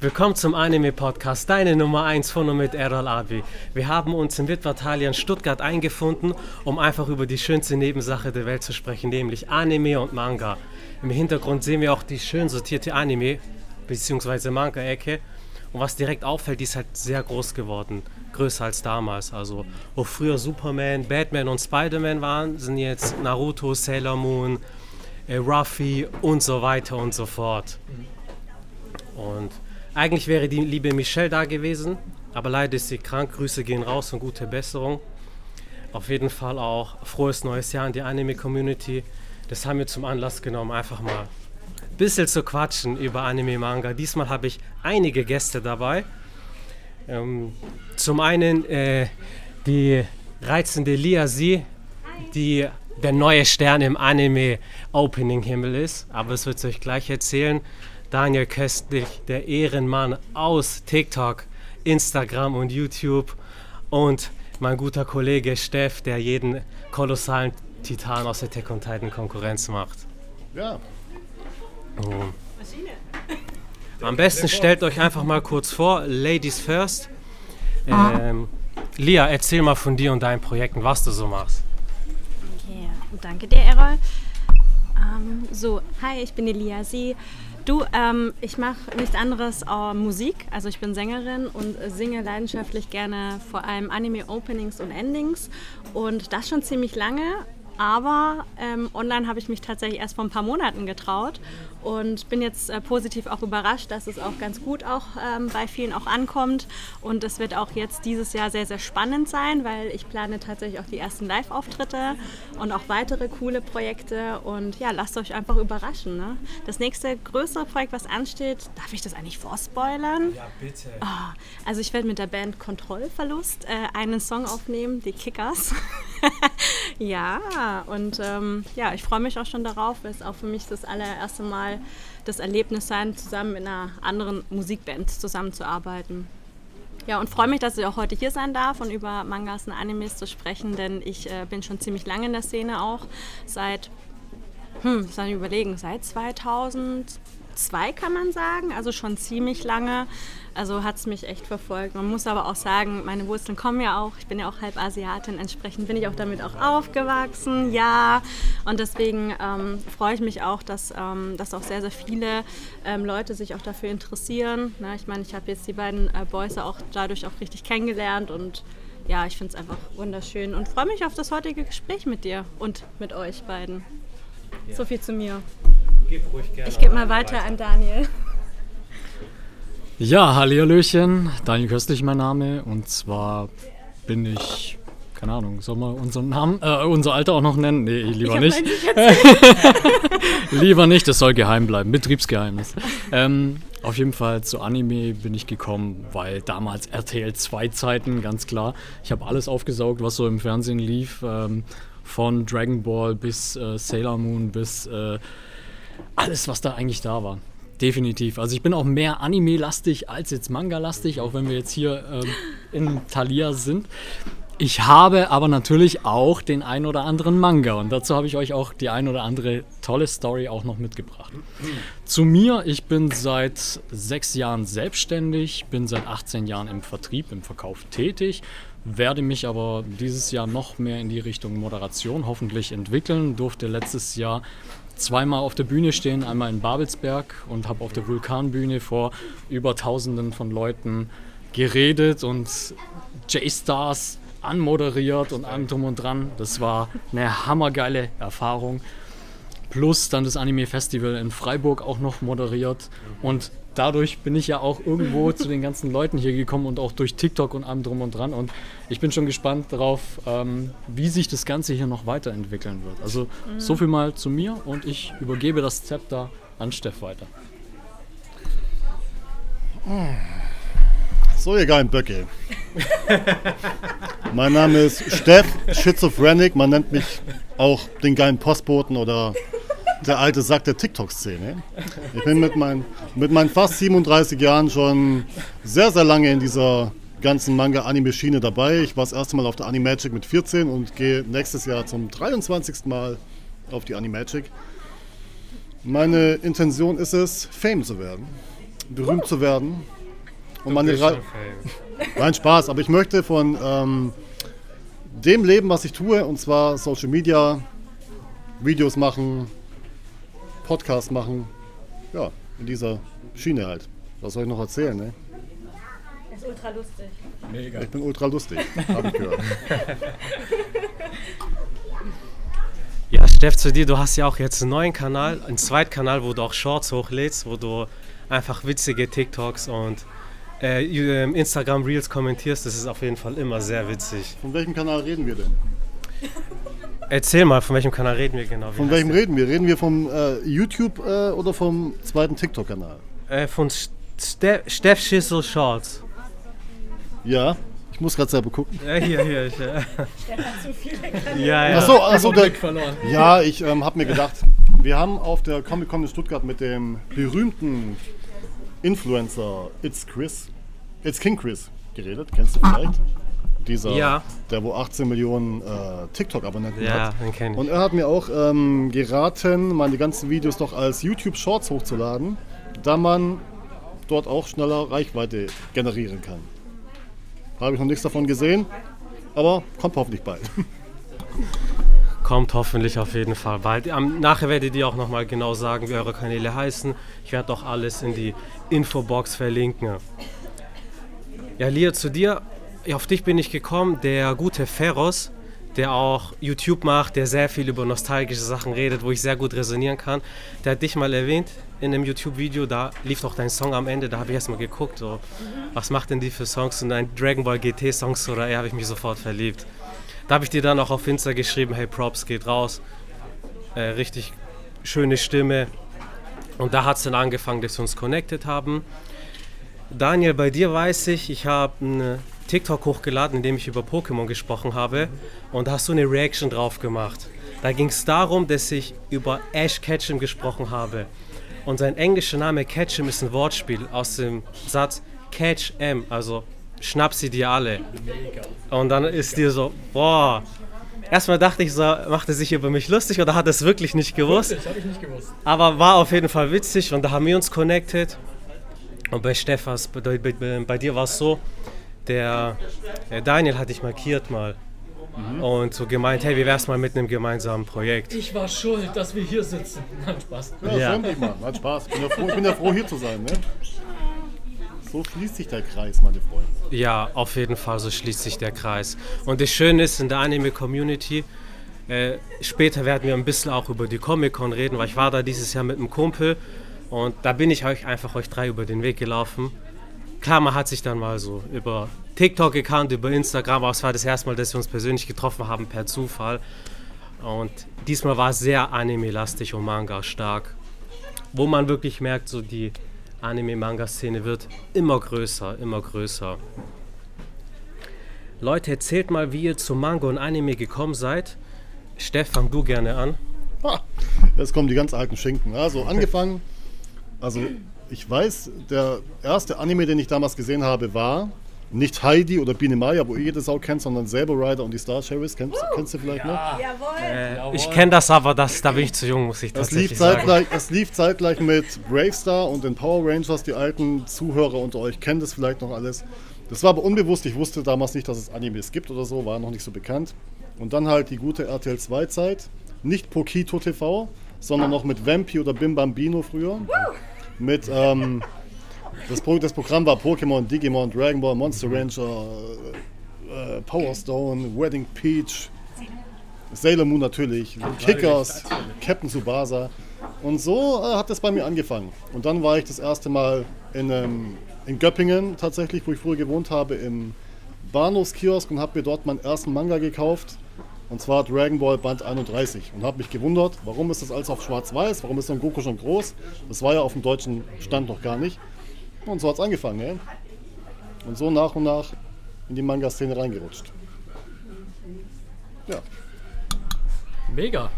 Willkommen zum Anime-Podcast, deine Nummer 1 von und mit Errol Abi. Wir haben uns in Witwatalien Stuttgart eingefunden, um einfach über die schönste Nebensache der Welt zu sprechen, nämlich Anime und Manga. Im Hintergrund sehen wir auch die schön sortierte Anime- bzw. Manga-Ecke. Und was direkt auffällt, die ist halt sehr groß geworden. Größer als damals. Also, wo früher Superman, Batman und Spider-Man waren, sind jetzt Naruto, Sailor Moon, äh, Ruffy und so weiter und so fort. Und eigentlich wäre die liebe Michelle da gewesen, aber leider ist sie krank. Grüße gehen raus und gute Besserung. Auf jeden Fall auch frohes neues Jahr in die Anime-Community. Das haben wir zum Anlass genommen, einfach mal ein bisschen zu quatschen über Anime-Manga. Diesmal habe ich einige Gäste dabei. Ähm, zum einen äh, die reizende Lia Sie, die der neue Stern im Anime-Opening-Himmel ist, aber das wird sie euch gleich erzählen. Daniel Köstlich, der Ehrenmann aus TikTok, Instagram und YouTube. Und mein guter Kollege Steff, der jeden kolossalen Titan aus der Tech und Titan Konkurrenz macht. Ja. Oh. Am besten stellt euch einfach mal kurz vor, Ladies first. Ähm, Lia, erzähl mal von dir und deinen Projekten, was du so machst. Okay, danke dir, Errol. Ähm, so, hi, ich bin Elia Sie. Du, ähm, ich mache nichts anderes äh, Musik. Also ich bin Sängerin und singe leidenschaftlich gerne vor allem Anime-Openings und Endings. Und das schon ziemlich lange. Aber ähm, online habe ich mich tatsächlich erst vor ein paar Monaten getraut und bin jetzt äh, positiv auch überrascht, dass es auch ganz gut auch ähm, bei vielen auch ankommt. Und es wird auch jetzt dieses Jahr sehr, sehr spannend sein, weil ich plane tatsächlich auch die ersten Live-Auftritte und auch weitere coole Projekte. Und ja, lasst euch einfach überraschen. Ne? Das nächste größere Projekt, was ansteht, darf ich das eigentlich vorspoilern? Ja, bitte. Ah, also ich werde mit der Band Kontrollverlust äh, einen Song aufnehmen, die Kickers. ja, und ähm, ja, ich freue mich auch schon darauf, weil es auch für mich das allererste Mal das Erlebnis sein, zusammen mit einer anderen Musikband zusammenzuarbeiten. Ja, und freue mich, dass ich auch heute hier sein darf und über Mangas und Animes zu sprechen, denn ich äh, bin schon ziemlich lange in der Szene auch. Seit, hm, ich soll überlegen, seit 2002 kann man sagen, also schon ziemlich lange. Also hat es mich echt verfolgt. Man muss aber auch sagen, meine Wurzeln kommen ja auch. Ich bin ja auch halb Asiatin, entsprechend bin ich auch damit auch aufgewachsen, ja. Und deswegen ähm, freue ich mich auch, dass, ähm, dass auch sehr, sehr viele ähm, Leute sich auch dafür interessieren. Na, ich meine, ich habe jetzt die beiden äh, Boys auch dadurch auch richtig kennengelernt und ja, ich finde es einfach wunderschön und freue mich auf das heutige Gespräch mit dir und mit euch beiden. Ja. So viel zu mir. Gib ruhig gerne. Ich gebe mal weiter an Daniel. Ja, Hallihallöchen, Daniel Köstlich mein Name und zwar bin ich, keine Ahnung, soll man unseren Namen, äh, unser Alter auch noch nennen? Nee, lieber Ich nicht. lieber nicht, das soll geheim bleiben, Betriebsgeheimnis. Ähm, auf jeden Fall zu Anime bin ich gekommen, weil damals RTL 2 Zeiten, ganz klar. Ich habe alles aufgesaugt, was so im Fernsehen lief, ähm, von Dragon Ball bis äh, Sailor Moon bis äh, alles, was da eigentlich da war. Definitiv. Also ich bin auch mehr Anime-lastig als jetzt Manga-lastig, auch wenn wir jetzt hier ähm, in Thalia sind. Ich habe aber natürlich auch den ein oder anderen Manga und dazu habe ich euch auch die ein oder andere tolle Story auch noch mitgebracht. Zu mir, ich bin seit sechs Jahren selbstständig, bin seit 18 Jahren im Vertrieb, im Verkauf tätig, werde mich aber dieses Jahr noch mehr in die Richtung Moderation hoffentlich entwickeln, durfte letztes Jahr zweimal auf der Bühne stehen, einmal in Babelsberg und habe auf der Vulkanbühne vor über Tausenden von Leuten geredet und J-Stars anmoderiert und allem drum und dran. Das war eine hammergeile Erfahrung. Plus dann das Anime Festival in Freiburg auch noch moderiert. Und dadurch bin ich ja auch irgendwo zu den ganzen Leuten hier gekommen und auch durch TikTok und allem drum und dran. Und ich bin schon gespannt darauf, ähm, wie sich das Ganze hier noch weiterentwickeln wird. Also so viel mal zu mir und ich übergebe das Zepter an Steff weiter. So, ihr geilen Böcke. mein Name ist Steff, Schizophrenic. Man nennt mich auch den geilen Postboten oder der alte Sack der TikTok-Szene. Ich bin mit, mein, mit meinen fast 37 Jahren schon sehr, sehr lange in dieser ganzen Manga-Anime-Schiene dabei. Ich war das erste Mal auf der Animagic mit 14 und gehe nächstes Jahr zum 23. Mal auf die Animagic. Meine Intention ist es, Fame zu werden. berühmt zu werden. Und meine Re Nein, Spaß, aber ich möchte von ähm, dem leben, was ich tue, und zwar Social Media, Videos machen, Podcast machen. Ja, in dieser Schiene halt. Was soll ich noch erzählen, ne? ist ultra lustig. Mega. Ich bin ultra lustig, habe ich gehört. Ja, Steff, zu dir, du hast ja auch jetzt einen neuen Kanal, einen Zweitkanal, wo du auch Shorts hochlädst, wo du einfach witzige TikToks und äh, Instagram Reels kommentierst. Das ist auf jeden Fall immer sehr witzig. Von welchem Kanal reden wir denn? Erzähl mal, von welchem Kanal reden wir genau? Wie Von welchem der? reden wir? Reden wir vom äh, YouTube äh, oder vom zweiten TikTok-Kanal? Äh, von Ste Steff Schissel Shorts. Ja, ich muss gerade selber gucken. Ja, hier, hier. Ich, äh. ja, ja. Achso, also der, verloren. ja, ich ähm, habe mir gedacht, wir haben auf der Comic Con in Stuttgart mit dem berühmten Influencer It's Chris, It's King Chris geredet. Kennst du vielleicht? Dieser, Ja. der wo 18 Millionen äh, TikTok-Abonnenten Ja, hat. Und er hat mir auch ähm, geraten, meine ganzen Videos doch als YouTube Shorts hochzuladen, da man dort auch schneller Reichweite generieren kann. Habe ich noch nichts davon gesehen, aber kommt hoffentlich bald. Kommt hoffentlich auf jeden Fall bald. Am, nachher werdet ihr auch nochmal genau sagen, wie eure Kanäle heißen. Ich werde auch alles in die Infobox verlinken. Ja, Lia, zu dir. Auf dich bin ich gekommen. Der gute Ferros, der auch YouTube macht, der sehr viel über nostalgische Sachen redet, wo ich sehr gut resonieren kann. Der hat dich mal erwähnt in einem YouTube-Video. Da lief doch dein Song am Ende. Da habe ich erst mal geguckt, so, was macht denn die für Songs? Und ein Dragon Ball GT-Songs oder er habe ich mich sofort verliebt. Da habe ich dir dann auch auf Insta geschrieben, hey Props, geht raus. Äh, richtig schöne Stimme. Und da hat es dann angefangen, dass wir uns connected haben. Daniel, bei dir weiß ich, ich habe einen TikTok hochgeladen, in dem ich über Pokémon gesprochen habe. Und da hast du eine Reaction drauf gemacht. Da ging es darum, dass ich über Ash Ketchum gesprochen habe. Und sein englischer Name Ketchum ist ein Wortspiel aus dem Satz Catch M, also schnapp sie dir alle. Und dann ist dir so, boah. Erstmal dachte ich so, macht er sich über mich lustig oder hat er es wirklich nicht gewusst? Das habe ich nicht gewusst. Aber war auf jeden Fall witzig und da haben wir uns connected. Und bei Steffas, bei, bei, bei dir war es so, der Daniel hat dich markiert mal. Und so gemeint, hey, wie wär's mal mit einem gemeinsamen Projekt? Ich war schuld, dass wir hier sitzen. Nein, Spaß. Ja, Ja. dich mal. Hat Spaß. Ich bin, ja froh, ich bin ja froh, hier zu sein. Ne? So schließt sich der Kreis, meine Freunde. Ja, auf jeden Fall, so schließt sich der Kreis. Und das Schöne ist in der Anime-Community, äh, später werden wir ein bisschen auch über die Comic-Con reden, weil ich war da dieses Jahr mit einem Kumpel und da bin ich euch einfach euch drei über den Weg gelaufen. Klar, man hat sich dann mal so über TikTok gekannt, über Instagram, aber es war das erste Mal, dass wir uns persönlich getroffen haben per Zufall. Und diesmal war es sehr anime-lastig und Manga stark. Wo man wirklich merkt, so die Anime-Manga-Szene wird immer größer, immer größer. Leute, erzählt mal, wie ihr zu Manga und Anime gekommen seid. Steff, fang du gerne an. Jetzt kommen die ganz alten Schinken. Also angefangen, also ich weiß, der erste Anime, den ich damals gesehen habe, war nicht Heidi oder Biene Maya, wo ihr jede Sau kennt, sondern Saber Rider und die Star Cherries. Kennst, kennst du vielleicht noch? Jawohl. Äh, ich kenne das, aber das, da bin ich zu jung, muss ich Es lief, tatsächlich sagen. zeitgleich, es lief zeitgleich mit Bravestar und den Power Rangers. Die alten Zuhörer unter euch kennen das vielleicht noch alles. Das war aber unbewusst. Ich wusste damals nicht, dass es Animes gibt oder so, war noch nicht so bekannt. Und dann halt die gute RTL 2-Zeit. Nicht Pokito TV, sondern noch mit Vampi oder Bim Bambino früher. Mit, ähm, das, Pro das Programm war Pokémon, Digimon, Dragon Ball, Monster Ranger, äh, Power Stone, Wedding Peach, Sailor Moon natürlich, Kickers, Captain Tsubasa. Und so äh, hat das bei mir angefangen. Und dann war ich das erste Mal in, ähm, in Göppingen tatsächlich, wo ich früher gewohnt habe, im Bahnhofskiosk und habe mir dort meinen ersten Manga gekauft. Und zwar Dragon Ball Band 31. Und habe mich gewundert, warum ist das alles auf schwarz-weiß? Warum ist Son Goku schon groß? Das war ja auf dem deutschen Stand noch gar nicht. Und so hat es angefangen. Ja? Und so nach und nach in die Manga-Szene reingerutscht. Ja. Mega.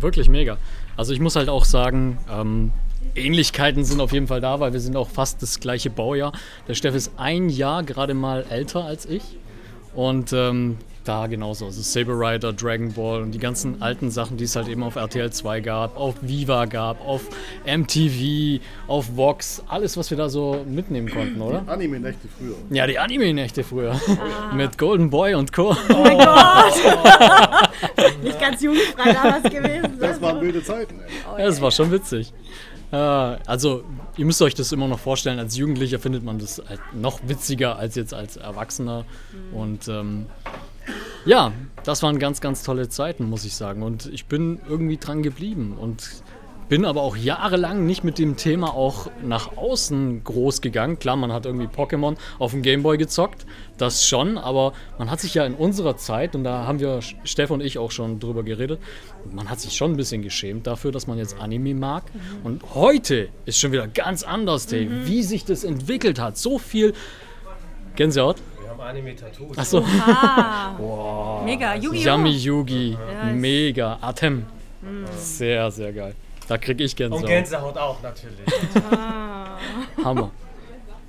Wirklich mega. Also ich muss halt auch sagen, ähm, Ähnlichkeiten sind auf jeden Fall da, weil wir sind auch fast das gleiche Baujahr. Der Steff ist ein Jahr gerade mal älter als ich. Und ähm, da genauso. Also Saber Rider, Dragon Ball und die ganzen alten Sachen, die es halt eben auf RTL 2 gab, auf Viva gab, auf MTV, auf Vox, alles, was wir da so mitnehmen konnten, oder? Anime-Nächte früher. Ja, die Anime-Nächte früher. Mit Golden Boy und Co. Oh mein Gott! Nicht ganz jugendfrei damals gewesen. Das waren wilde Zeiten, ey. Oh Ja, das war schon witzig. Äh, also, ihr müsst euch das immer noch vorstellen, als Jugendlicher findet man das halt noch witziger als jetzt als Erwachsener. Und ähm, ja, das waren ganz, ganz tolle Zeiten, muss ich sagen. Und ich bin irgendwie dran geblieben und bin aber auch jahrelang nicht mit dem Thema auch nach außen groß gegangen. Klar, man hat irgendwie Pokémon auf dem Gameboy gezockt, das schon, aber man hat sich ja in unserer Zeit, und da haben wir, Steff und ich, auch schon drüber geredet, man hat sich schon ein bisschen geschämt dafür, dass man jetzt Anime mag. Und heute ist schon wieder ganz anders, ey, wie sich das entwickelt hat. So viel Gänsehaut. Wir haben Anime-Tattoos. Achso, Ah, mega. Yu-Gi-Oh! Yami Yugi, Ja, mega. Atem. Sehr, sehr geil. Da krieg ich Und Gänsehaut. Gänsehaut auch natürlich. Hammer.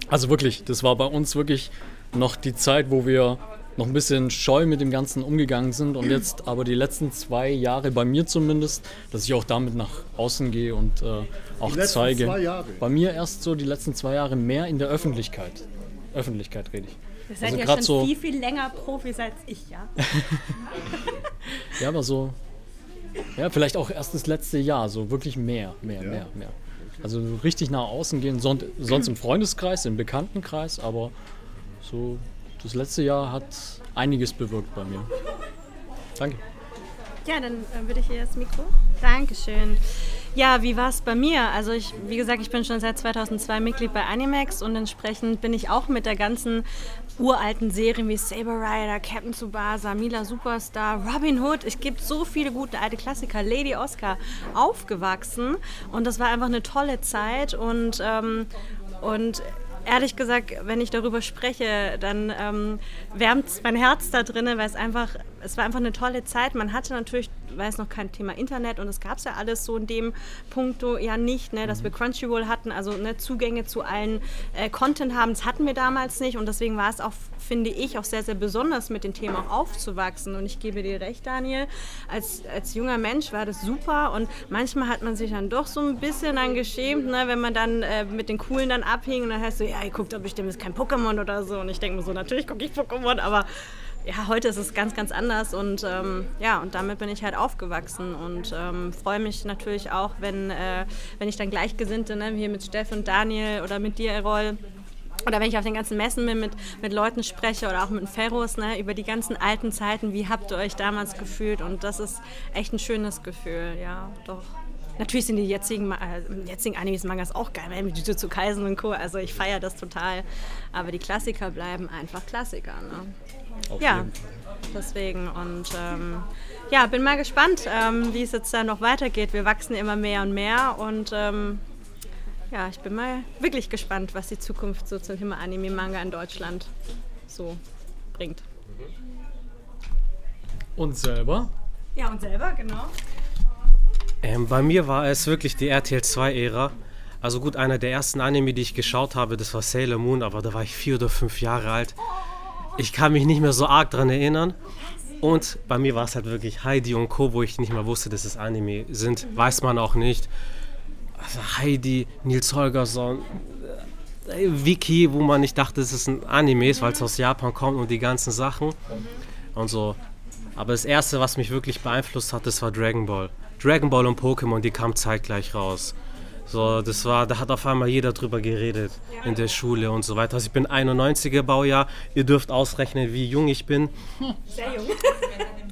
Also wirklich, das war bei uns wirklich noch die Zeit, wo wir noch ein bisschen scheu mit dem Ganzen umgegangen sind und jetzt aber die letzten zwei Jahre, bei mir zumindest, dass ich auch damit nach außen gehe und äh, auch Die letzten zeige. zwei Jahre. Bei mir erst so die letzten zwei Jahre mehr in der Öffentlichkeit. Öffentlichkeit rede ich. Ihr seid Also ja schon so- viel, viel länger Profis als ich, ja? Ja, aber so. Ja, vielleicht auch erst das letzte Jahr, so wirklich mehr, mehr, Ja. mehr, mehr. Also richtig nach außen gehen, son sonst im Freundeskreis, im Bekanntenkreis, aber so das letzte Jahr hat einiges bewirkt bei mir. Danke. Ja, dann äh, würde ich hier das Mikro. Dankeschön. Ja, wie war es bei mir? Also ich, wie gesagt, ich bin schon seit 2002 Mitglied bei Animax und entsprechend bin ich auch mit der ganzen uralten Serien wie Saber Rider, Captain Tsubasa, Mila Superstar, Robin Hood. Es gibt so viele gute alte Klassiker, Lady Oscar, aufgewachsen. Und das war einfach eine tolle Zeit. Und, ähm, und ehrlich gesagt, wenn ich darüber spreche, dann ähm, wärmt mein Herz da drinnen, weil es einfach, es war einfach eine tolle Zeit. Man hatte natürlich, weil es noch kein Thema Internet und es gab es ja alles so in dem Punkto ja nicht, ne, dass wir Crunchyroll hatten, also ne, Zugänge zu allen äh, Content haben, das hatten wir damals nicht und deswegen war es auch, finde ich, auch sehr, sehr besonders mit dem Thema auch aufzuwachsen. Und ich gebe dir recht, Daniel, als, als junger Mensch war das super und manchmal hat man sich dann doch so ein bisschen dann geschämt, ne, wenn man dann äh, mit den Coolen dann abhing und dann heißt so, ja, ihr guckt doch bestimmt ist kein Pokémon oder so. Und ich denke mir so, natürlich gucke ich Pokémon, aber ja, heute ist es ganz, ganz anders und ähm, ja, und damit bin ich halt aufgewachsen und ähm, freue mich natürlich auch, wenn, äh, wenn ich dann Gleichgesinnte, ne, hier mit Steff und Daniel oder mit dir, Errol, oder wenn ich auf den ganzen Messen bin, mit, mit Leuten spreche oder auch mit Ferros, ne, über die ganzen alten Zeiten, wie habt ihr euch damals gefühlt? Und das ist echt ein schönes Gefühl, ja, doch. Natürlich sind die jetzigen, äh, jetzigen Animes, Mangas auch geil, ne, mit Jujutsu Kaisen und Co. Also ich feiere das total. Aber die Klassiker bleiben einfach Klassiker, ne? Auf Ja, deswegen. Und ähm, ja, bin mal gespannt, ähm, wie es jetzt dann noch weitergeht. Wir wachsen immer mehr und mehr und ähm, ja, ich bin mal wirklich gespannt, was die Zukunft so zum Thema Anime-Manga in Deutschland so bringt. Und selber? Ja, und selber, genau. Ähm, bei mir war es wirklich die RTL 2-Ära. Also gut, einer der ersten Anime, die ich geschaut habe, das war Sailor Moon, aber da war ich vier oder fünf Jahre alt. Ich kann mich nicht mehr so arg dran erinnern. Und bei mir war es halt wirklich Heidi und Co., wo ich nicht mehr wusste, dass es Anime sind. Weiß man auch nicht. Also Heidi, Nils Holgersson, äh, Wiki, wo man nicht dachte, dass es ein Anime ist, weil es aus Japan kommt und die ganzen Sachen. Und so. Aber das erste, was mich wirklich beeinflusst hat, das war Dragon Ball. Dragon Ball und Pokémon, die kamen zeitgleich raus. So, das war, da hat auf einmal jeder drüber geredet in der Schule und so weiter. Also ich bin 91er Baujahr. Ihr dürft ausrechnen, wie jung ich bin. Sehr jung.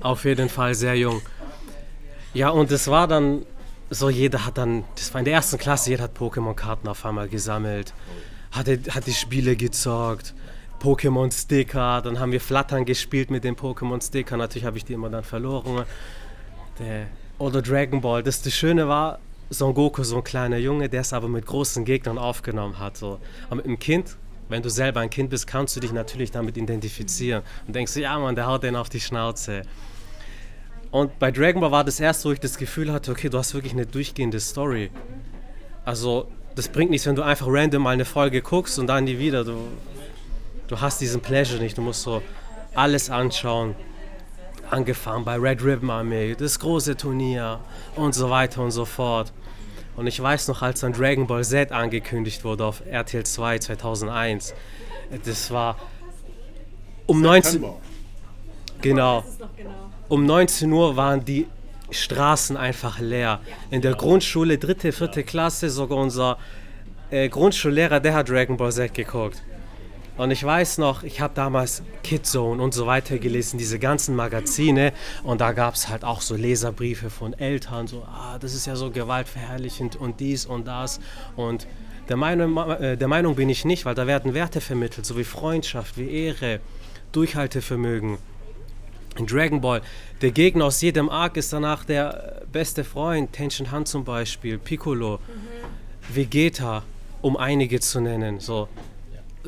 Auf jeden Fall sehr jung. Ja, und es war dann so, jeder hat dann, das war in der ersten Klasse, jeder hat Pokémon-Karten auf einmal gesammelt, hat, hat die Spiele gezockt, Pokémon-Sticker, dann haben wir Flattern gespielt mit den Pokémon-Stickern, natürlich habe ich die immer dann verloren. Der, oder Dragon Ball, das, das Schöne war, Son Goku, so ein kleiner Junge, der es aber mit großen Gegnern aufgenommen hat. So. Aber mit einem Kind, wenn du selber ein Kind bist, kannst du dich natürlich damit identifizieren und denkst, ja Mann, der haut den auf die Schnauze. Und bei Dragon Ball war das erste, wo ich das Gefühl hatte, okay, du hast wirklich eine durchgehende Story. Also, das bringt nichts, wenn du einfach random mal eine Folge guckst und dann nie wieder. Du, du hast diesen Pleasure nicht. Du musst so alles anschauen. Angefangen bei Red Ribbon Armee, das große Turnier und so weiter und so fort. Und ich weiß noch, als dann Dragon Ball Z angekündigt wurde auf RTL 2 2001, das war um 19 September. genau. genau. Um 19 Uhr waren die Straßen einfach leer. In der Grundschule, dritte, vierte Klasse, sogar unser äh, Grundschullehrer, der hat Dragon Ball Z geguckt. Und ich weiß noch, ich habe damals Kidzone und so weiter gelesen, diese ganzen Magazine. Und da gab es halt auch so Leserbriefe von Eltern, so, ah, das ist ja so gewaltverherrlichend und dies und das. Und der Meinung, äh, der Meinung bin ich nicht, weil da werden Werte vermittelt, so wie Freundschaft, wie Ehre, Durchhaltevermögen. In Dragon Ball, der Gegner aus jedem Arc ist danach der äh, beste Freund, Tenshin Han zum Beispiel, Piccolo, Vegeta, um einige zu nennen. So.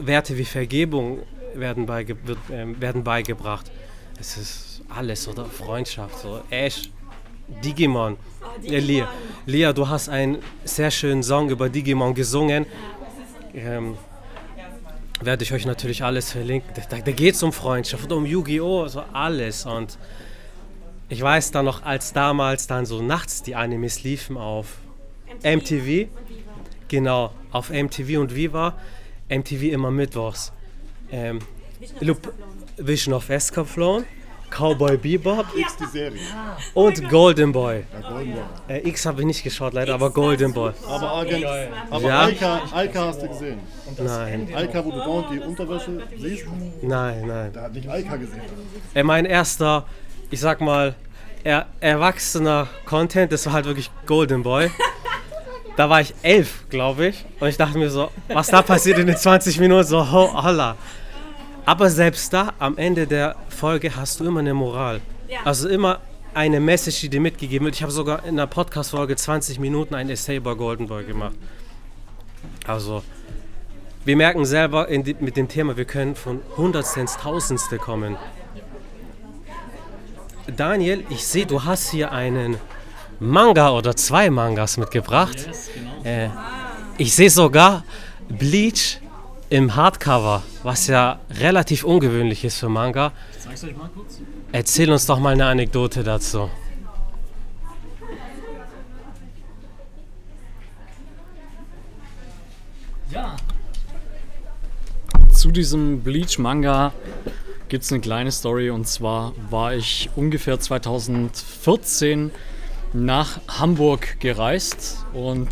Werte wie Vergebung werden, beige wird, ähm, werden beigebracht. Es ist alles, oder? Freundschaft, so. Ash, Digimon. Äh, Lia, Lia, du hast einen sehr schönen Song über Digimon gesungen. Ähm, werde ich euch natürlich alles verlinken. Da, da geht es um Freundschaft und um Yu-Gi-Oh! So alles. Und ich weiß dann noch, als damals dann so nachts die Animes liefen auf MTV. Genau, auf MTV und Viva. MTV immer mittwochs. Ähm, Lup- Vision of Escaflowne, Cowboy Bebop X die Serie. und Golden Boy. Ja, Golden Boy. Äh, X habe ich nicht geschaut, leider, aber Golden Boy. Aber Agent, aber Ja. Alka, Alka hast du gesehen. Nein, Alka, wo du dauernd die Unterwäsche siehst, nein, nein. da hat nicht Alka gesehen. Äh, mein erster, ich sag mal, er, erwachsener Content, das war halt wirklich Golden Boy. Da war ich elf, glaube ich. Und ich dachte mir so, was da passiert in den 20 Minuten, so ho, holla. Aber selbst da, am Ende der Folge, hast du immer eine Moral. Also immer eine Message, die dir mitgegeben wird. Ich habe sogar in einer Podcast-Folge 20 Minuten ein Essay über Golden Boy gemacht. Also, wir merken selber die, mit dem Thema, wir können von Hundertste ins Tausendste kommen. Daniel, ich sehe, du hast hier einen Manga oder zwei Mangas mitgebracht. Äh, ich sehe sogar Bleach im Hardcover, was ja relativ ungewöhnlich ist für Manga. Ich zeig's euch mal kurz. Erzähl uns doch mal eine Anekdote dazu. Ja. Zu diesem Bleach-Manga gibt es eine kleine Story und zwar war ich ungefähr 2014 nach Hamburg gereist und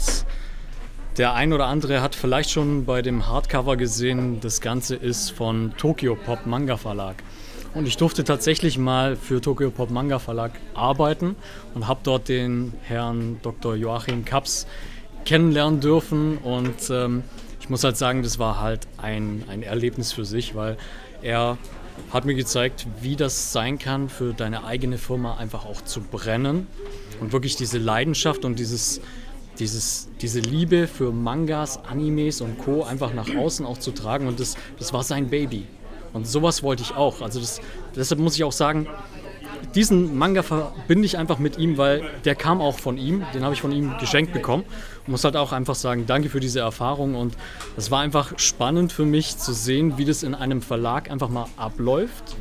der ein oder andere hat vielleicht schon bei dem Hardcover gesehen, das Ganze ist von Tokyo Pop Manga Verlag. Und ich durfte tatsächlich mal für Tokyo Pop Manga Verlag arbeiten und habe dort den Herrn Dr. Joachim Kaps kennenlernen dürfen. Und ähm, ich muss halt sagen, das war halt ein, ein Erlebnis für sich, weil er hat mir gezeigt, wie das sein kann, für deine eigene Firma einfach auch zu brennen und wirklich diese Leidenschaft und dieses, dieses, diese Liebe für Mangas, Animes und Co. einfach nach außen auch zu tragen. Und das, das war sein Baby. Und sowas wollte ich auch. Also das, deshalb muss ich auch sagen, diesen Manga verbinde ich einfach mit ihm, weil der kam auch von ihm. Den habe ich von ihm geschenkt bekommen. Und muss halt auch einfach sagen, danke für diese Erfahrung. Und es war einfach spannend für mich zu sehen, wie das in einem Verlag einfach mal abläuft.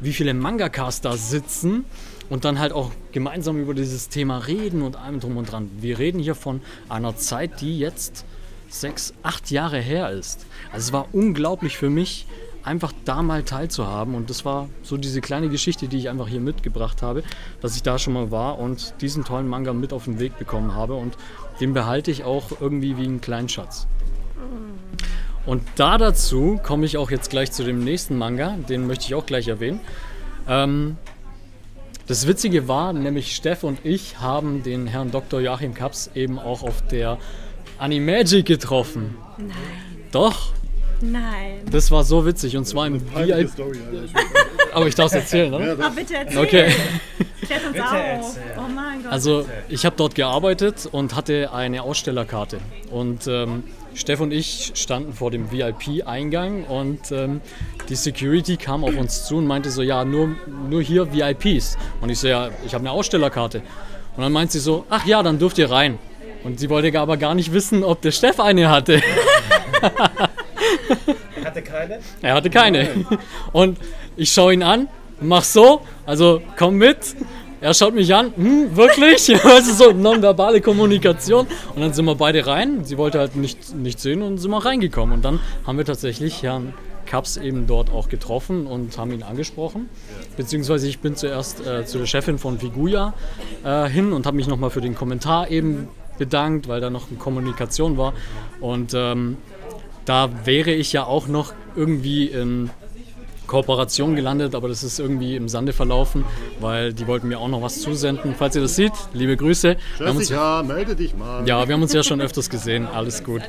Wie viele Mangakas da sitzen und dann halt auch gemeinsam über dieses Thema reden und allem drum und dran. Wir reden hier von einer Zeit, die jetzt sechs, acht Jahre her ist. Also es war unglaublich für mich, einfach da mal teilzuhaben. Und das war so diese kleine Geschichte, die ich einfach hier mitgebracht habe, dass ich da schon mal war und diesen tollen Manga mit auf den Weg bekommen habe. Und den behalte ich auch irgendwie wie einen kleinen Schatz. Und da dazu komme ich auch jetzt gleich zu dem nächsten Manga, den möchte ich auch gleich erwähnen. Ähm, das Witzige war, nämlich Steff und ich haben den Herrn Dr. Joachim Kaps eben auch auf der Animagic getroffen. Nein. Doch, Nein. das war so witzig und zwar im VIP. Story, Aber ich darf es erzählen, oder? Oh, bitte erzähl. Okay. Klär uns auf. Oh mein Gott. Also ich habe dort gearbeitet und hatte eine Ausstellerkarte. Und ähm, Steff und ich standen vor dem VIP-Eingang und ähm, die Security kam auf uns zu und meinte so, ja, nur, nur hier VIPs. Und ich so, ja, ich habe eine Ausstellerkarte. Und dann meint sie so, ach ja, dann dürft ihr rein. Und sie wollte aber gar nicht wissen, ob der Steff eine hatte. Hatte keine? Er hatte keine. Und ich schaue ihn an mach so, also komm mit. Er schaut mich an, hm, wirklich? weißt du, so nonverbale Kommunikation. Und dann sind wir beide rein. Sie wollte halt nicht, nicht sehen und sind wir reingekommen. Und dann haben wir tatsächlich Herrn Kaps eben dort auch getroffen und haben ihn angesprochen. Beziehungsweise ich bin zuerst äh, zu der Chefin von Figuya äh, hin und habe mich nochmal für den Kommentar eben bedankt, weil da noch eine Kommunikation war. Und ähm, da wäre ich ja auch noch irgendwie in Kooperation gelandet, aber das ist irgendwie im Sande verlaufen, weil die wollten mir auch noch was zusenden. Falls ihr das seht, liebe Grüße. Jessica, melde dich mal. Ja, wir haben uns ja schon öfters gesehen. Alles gut.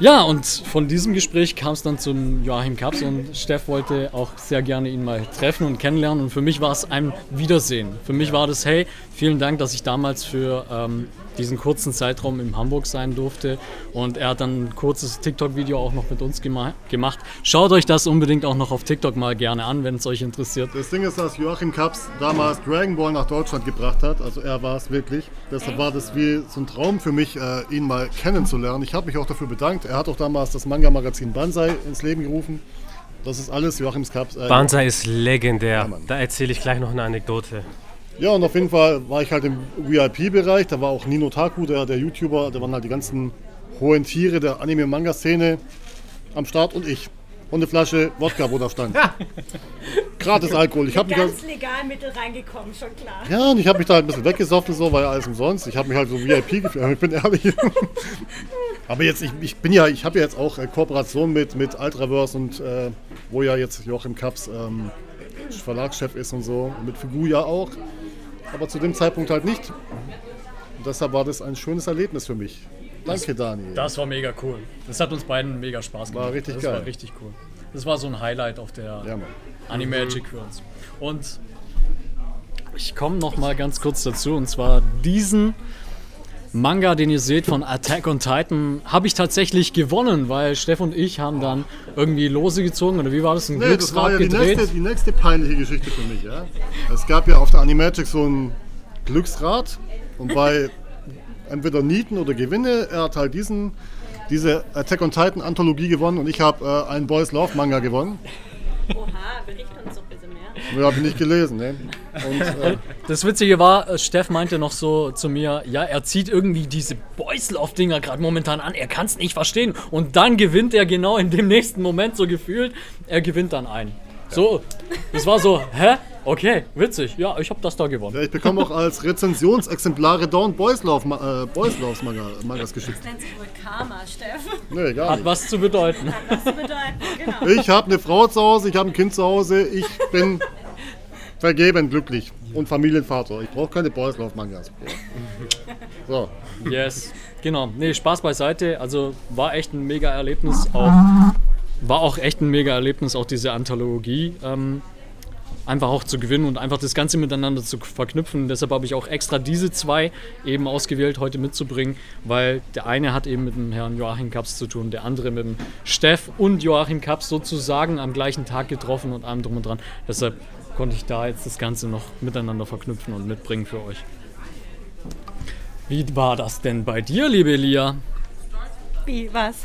Ja, und von diesem Gespräch kam es dann zum Joachim Kaps und Steff wollte auch sehr gerne ihn mal treffen und kennenlernen. Und für mich war es ein Wiedersehen. Für mich war das, hey, vielen Dank, dass ich damals für ähm, diesen kurzen Zeitraum in Hamburg sein durfte. Und er hat dann ein kurzes TikTok-Video auch noch mit uns gema gemacht. Schaut euch das unbedingt auch noch auf TikTok mal gerne an, wenn es euch interessiert. Das Ding ist, dass Joachim Kaps damals Dragon Ball nach Deutschland gebracht hat. Also er war es wirklich. Deshalb war das wie so ein Traum für mich, äh, ihn mal kennenzulernen. Ich habe mich auch dafür bedankt. Er hat auch damals das Manga-Magazin Banzai ins Leben gerufen. Das ist alles Joachims Kaps. Äh, Banzai ist legendär. Ja, da erzähle ich gleich noch eine Anekdote. Ja, und auf jeden Fall war ich halt im VIP-Bereich. Da war auch Nino Taku, der, der YouTuber. Da waren halt die ganzen hohen Tiere der Anime-Manga-Szene am Start und ich. Und eine Flasche Wodka, wo da stand. Gratis Alkohol. Ich habe ganz legal Mittel reingekommen, schon klar. Ja, und ich habe mich da halt ein bisschen weggesoffen, so, weil alles umsonst. Ich habe mich halt so VIP gefühlt, ich bin ehrlich. Aber jetzt, ich, ich bin ja, ich habe ja jetzt auch äh, Kooperation mit, mit Ultraverse und äh, wo ja jetzt Joachim Kaps ähm, Verlagschef ist und so. Und mit Figuja auch aber zu dem Zeitpunkt halt nicht. Und deshalb war das ein schönes Erlebnis für mich. Danke, Dani. Das war mega cool. Das hat uns beiden mega Spaß gemacht. War richtig das geil. war richtig cool. Das war so ein Highlight auf der ja, Animagic für uns. Und ich komme noch mal ganz kurz dazu und zwar diesen Manga, den ihr seht von Attack on Titan, habe ich tatsächlich gewonnen, weil Steff und ich haben dann irgendwie Lose gezogen oder wie war das? Ein nee, Glücksrad das war ja gedreht. Die nächste, die nächste peinliche Geschichte für mich. Ja? Es gab ja auf der Animagic so ein Glücksrad und bei entweder Nieten oder Gewinne, er hat halt diesen, diese Attack on Titan Anthologie gewonnen und ich habe äh, einen Boys Love Manga gewonnen. Oha, bericht. Ja, habe ich nicht gelesen, ne? Und, äh, das Witzige war, äh, Steff meinte noch so zu mir, ja, er zieht irgendwie diese Boyslauf-Dinger gerade momentan an, er kann es nicht verstehen. Und dann gewinnt er genau in dem nächsten Moment so gefühlt, er gewinnt dann ein. So, das war so, hä? Okay, witzig. Ja, ich habe das da gewonnen. Ja, ich bekomme auch als Rezensionsexemplare Down Boyslauf, äh, Boyslaufs Mangas geschickt. Das nennt sich wohl Karma, Steff. Nee, gar Hat nicht. was zu bedeuten. Hat was zu bedeuten, genau. Ich habe eine Frau zu Hause, ich habe ein Kind zu Hause, ich bin vergeben, glücklich und Familienvater. Ich brauche keine Boyslauf-Mangas. So. Yes. Genau. Nee, Spaß beiseite. Also war echt ein mega Erlebnis. Auch, war auch echt ein mega Erlebnis, auch diese Anthologie. Ähm, einfach auch zu gewinnen und einfach das Ganze miteinander zu verknüpfen. Deshalb habe ich auch extra diese zwei eben ausgewählt, heute mitzubringen, weil der eine hat eben mit dem Herrn Joachim Kaps zu tun, der andere mit dem Steff und Joachim Kaps sozusagen am gleichen Tag getroffen und allem drum und dran. Deshalb konnte ich da jetzt das Ganze noch miteinander verknüpfen und mitbringen für euch. Wie war das denn bei dir, liebe Elia? Wie, was?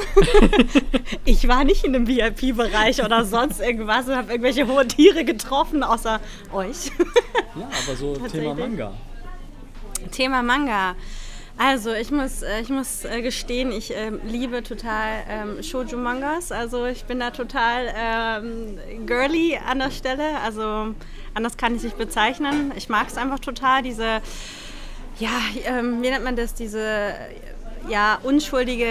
ich war nicht in einem VIP-Bereich oder sonst irgendwas und habe irgendwelche hohen Tiere getroffen, außer euch. ja, aber so Thema Manga. Thema Manga. Also ich muss, äh, ich muss äh, gestehen, ich äh, liebe total ähm, Shoujo-Mangas. Also ich bin da total ähm, girly an der Stelle. Also anders kann ich es nicht bezeichnen. Ich mag es einfach total, diese, ja, ähm, wie nennt man das, diese ja, unschuldige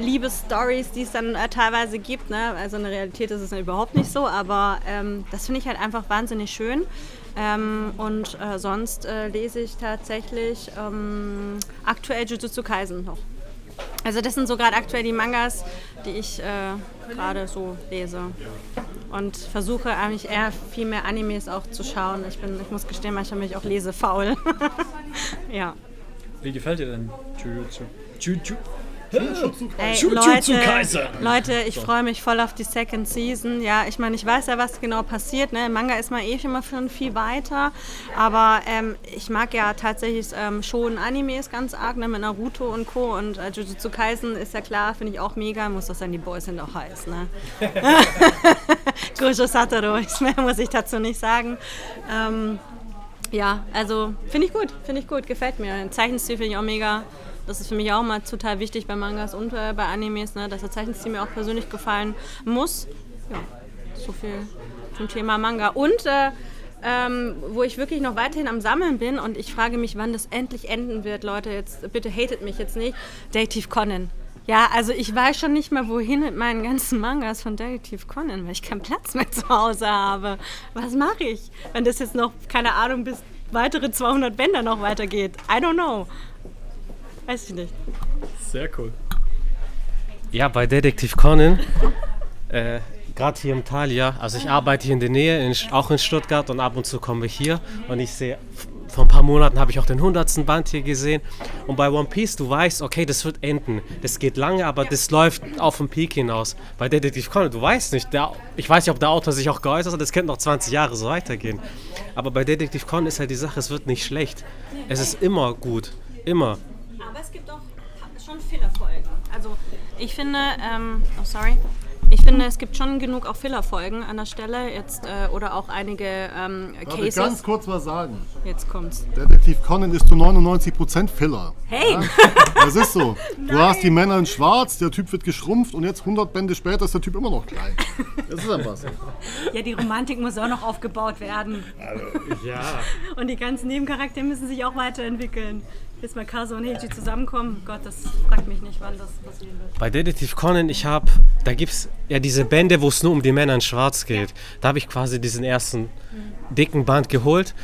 Liebesstories, die es dann äh, teilweise gibt. Ne? Also in der Realität ist es überhaupt nicht so, aber ähm, das finde ich halt einfach wahnsinnig schön. Ähm, und äh, sonst äh, lese ich tatsächlich ähm, aktuell Jujutsu Kaisen noch. Also das sind so gerade aktuell die Mangas, die ich äh, gerade so lese. Und versuche eigentlich eher viel mehr Animes auch zu schauen. Ich, bin, ich muss gestehen, manchmal bin ich auch lesefaul. ja. Wie gefällt dir denn Jujutsu? Jujutsu Ey, Leute, Leute, ich freue mich voll auf die Second Season. Ja, ich meine, ich weiß ja, was genau passiert. Ne? Im Manga ist man eh immer schon viel weiter. Aber ähm, ich mag ja tatsächlich ähm, schon Animes ganz arg, ne? mit Naruto und Co. Und äh, Jujutsu Kaisen ist ja klar, finde ich auch mega. Muss das sein, die Boys sind auch heiß. Ne? Gojo Satoru, mehr muss ich dazu nicht sagen. Ähm, ja, also finde ich gut, finde ich gut, gefällt mir. Zeichenstil finde ich auch mega. Das ist für mich auch mal total wichtig bei Mangas und äh, bei Animes, ne, dass der Zeichenstil mir auch persönlich gefallen muss. Ja, so viel zum Thema Manga. Und äh, ähm, wo ich wirklich noch weiterhin am Sammeln bin und ich frage mich, wann das endlich enden wird, Leute, jetzt bitte hatet mich jetzt nicht. Dative Conan. Ja, also ich weiß schon nicht mehr, wohin mit meinen ganzen Mangas von Detective Conan, weil ich keinen Platz mehr zu Hause habe. Was mache ich, wenn das jetzt noch, keine Ahnung, bis weitere 200 Bänder noch weitergeht? I don't know. Weiß ich nicht. Sehr cool. Ja, bei Detektiv Conan, äh, gerade hier im Thalia, also ich arbeite hier in der Nähe, in, auch in Stuttgart und ab und zu komme ich hier und ich sehe, vor ein paar Monaten habe ich auch den 100. Band hier gesehen und bei One Piece, du weißt, okay, das wird enden, das geht lange, aber das läuft auf den Peak hinaus. Bei Detektiv Conan, du weißt nicht, der, ich weiß nicht, ob der Autor sich auch geäußert hat, das könnte noch 20 Jahre so weitergehen. Aber bei Detektiv Conan ist halt die Sache, es wird nicht schlecht. Es ist immer gut, immer. Aber es gibt auch schon Fehlerfolgen. Also ich finde, ähm, oh sorry, ich finde, es gibt schon genug auch Fehlerfolgen an der Stelle jetzt äh, oder auch einige ähm, Darf ich Cases. ganz kurz was sagen? Jetzt kommt's. Detektiv Conan ist zu 99% Filler. Hey! Ja, das ist so. Du hast die Männer in schwarz, der Typ wird geschrumpft und jetzt 100 Bände später ist der Typ immer noch klein. Das ist einfach so. Ja, die Romantik muss auch noch aufgebaut werden. Ja. Und die ganzen Nebencharaktere müssen sich auch weiterentwickeln. Bis mal Kaso und Heiji zusammenkommen. Gott, das fragt mich nicht, wann das passieren wird. Bei Detektiv Conan, ich habe, da gibt es ja diese Bände, wo es nur um die Männer in Schwarz geht. Da habe ich quasi diesen ersten dicken Band geholt.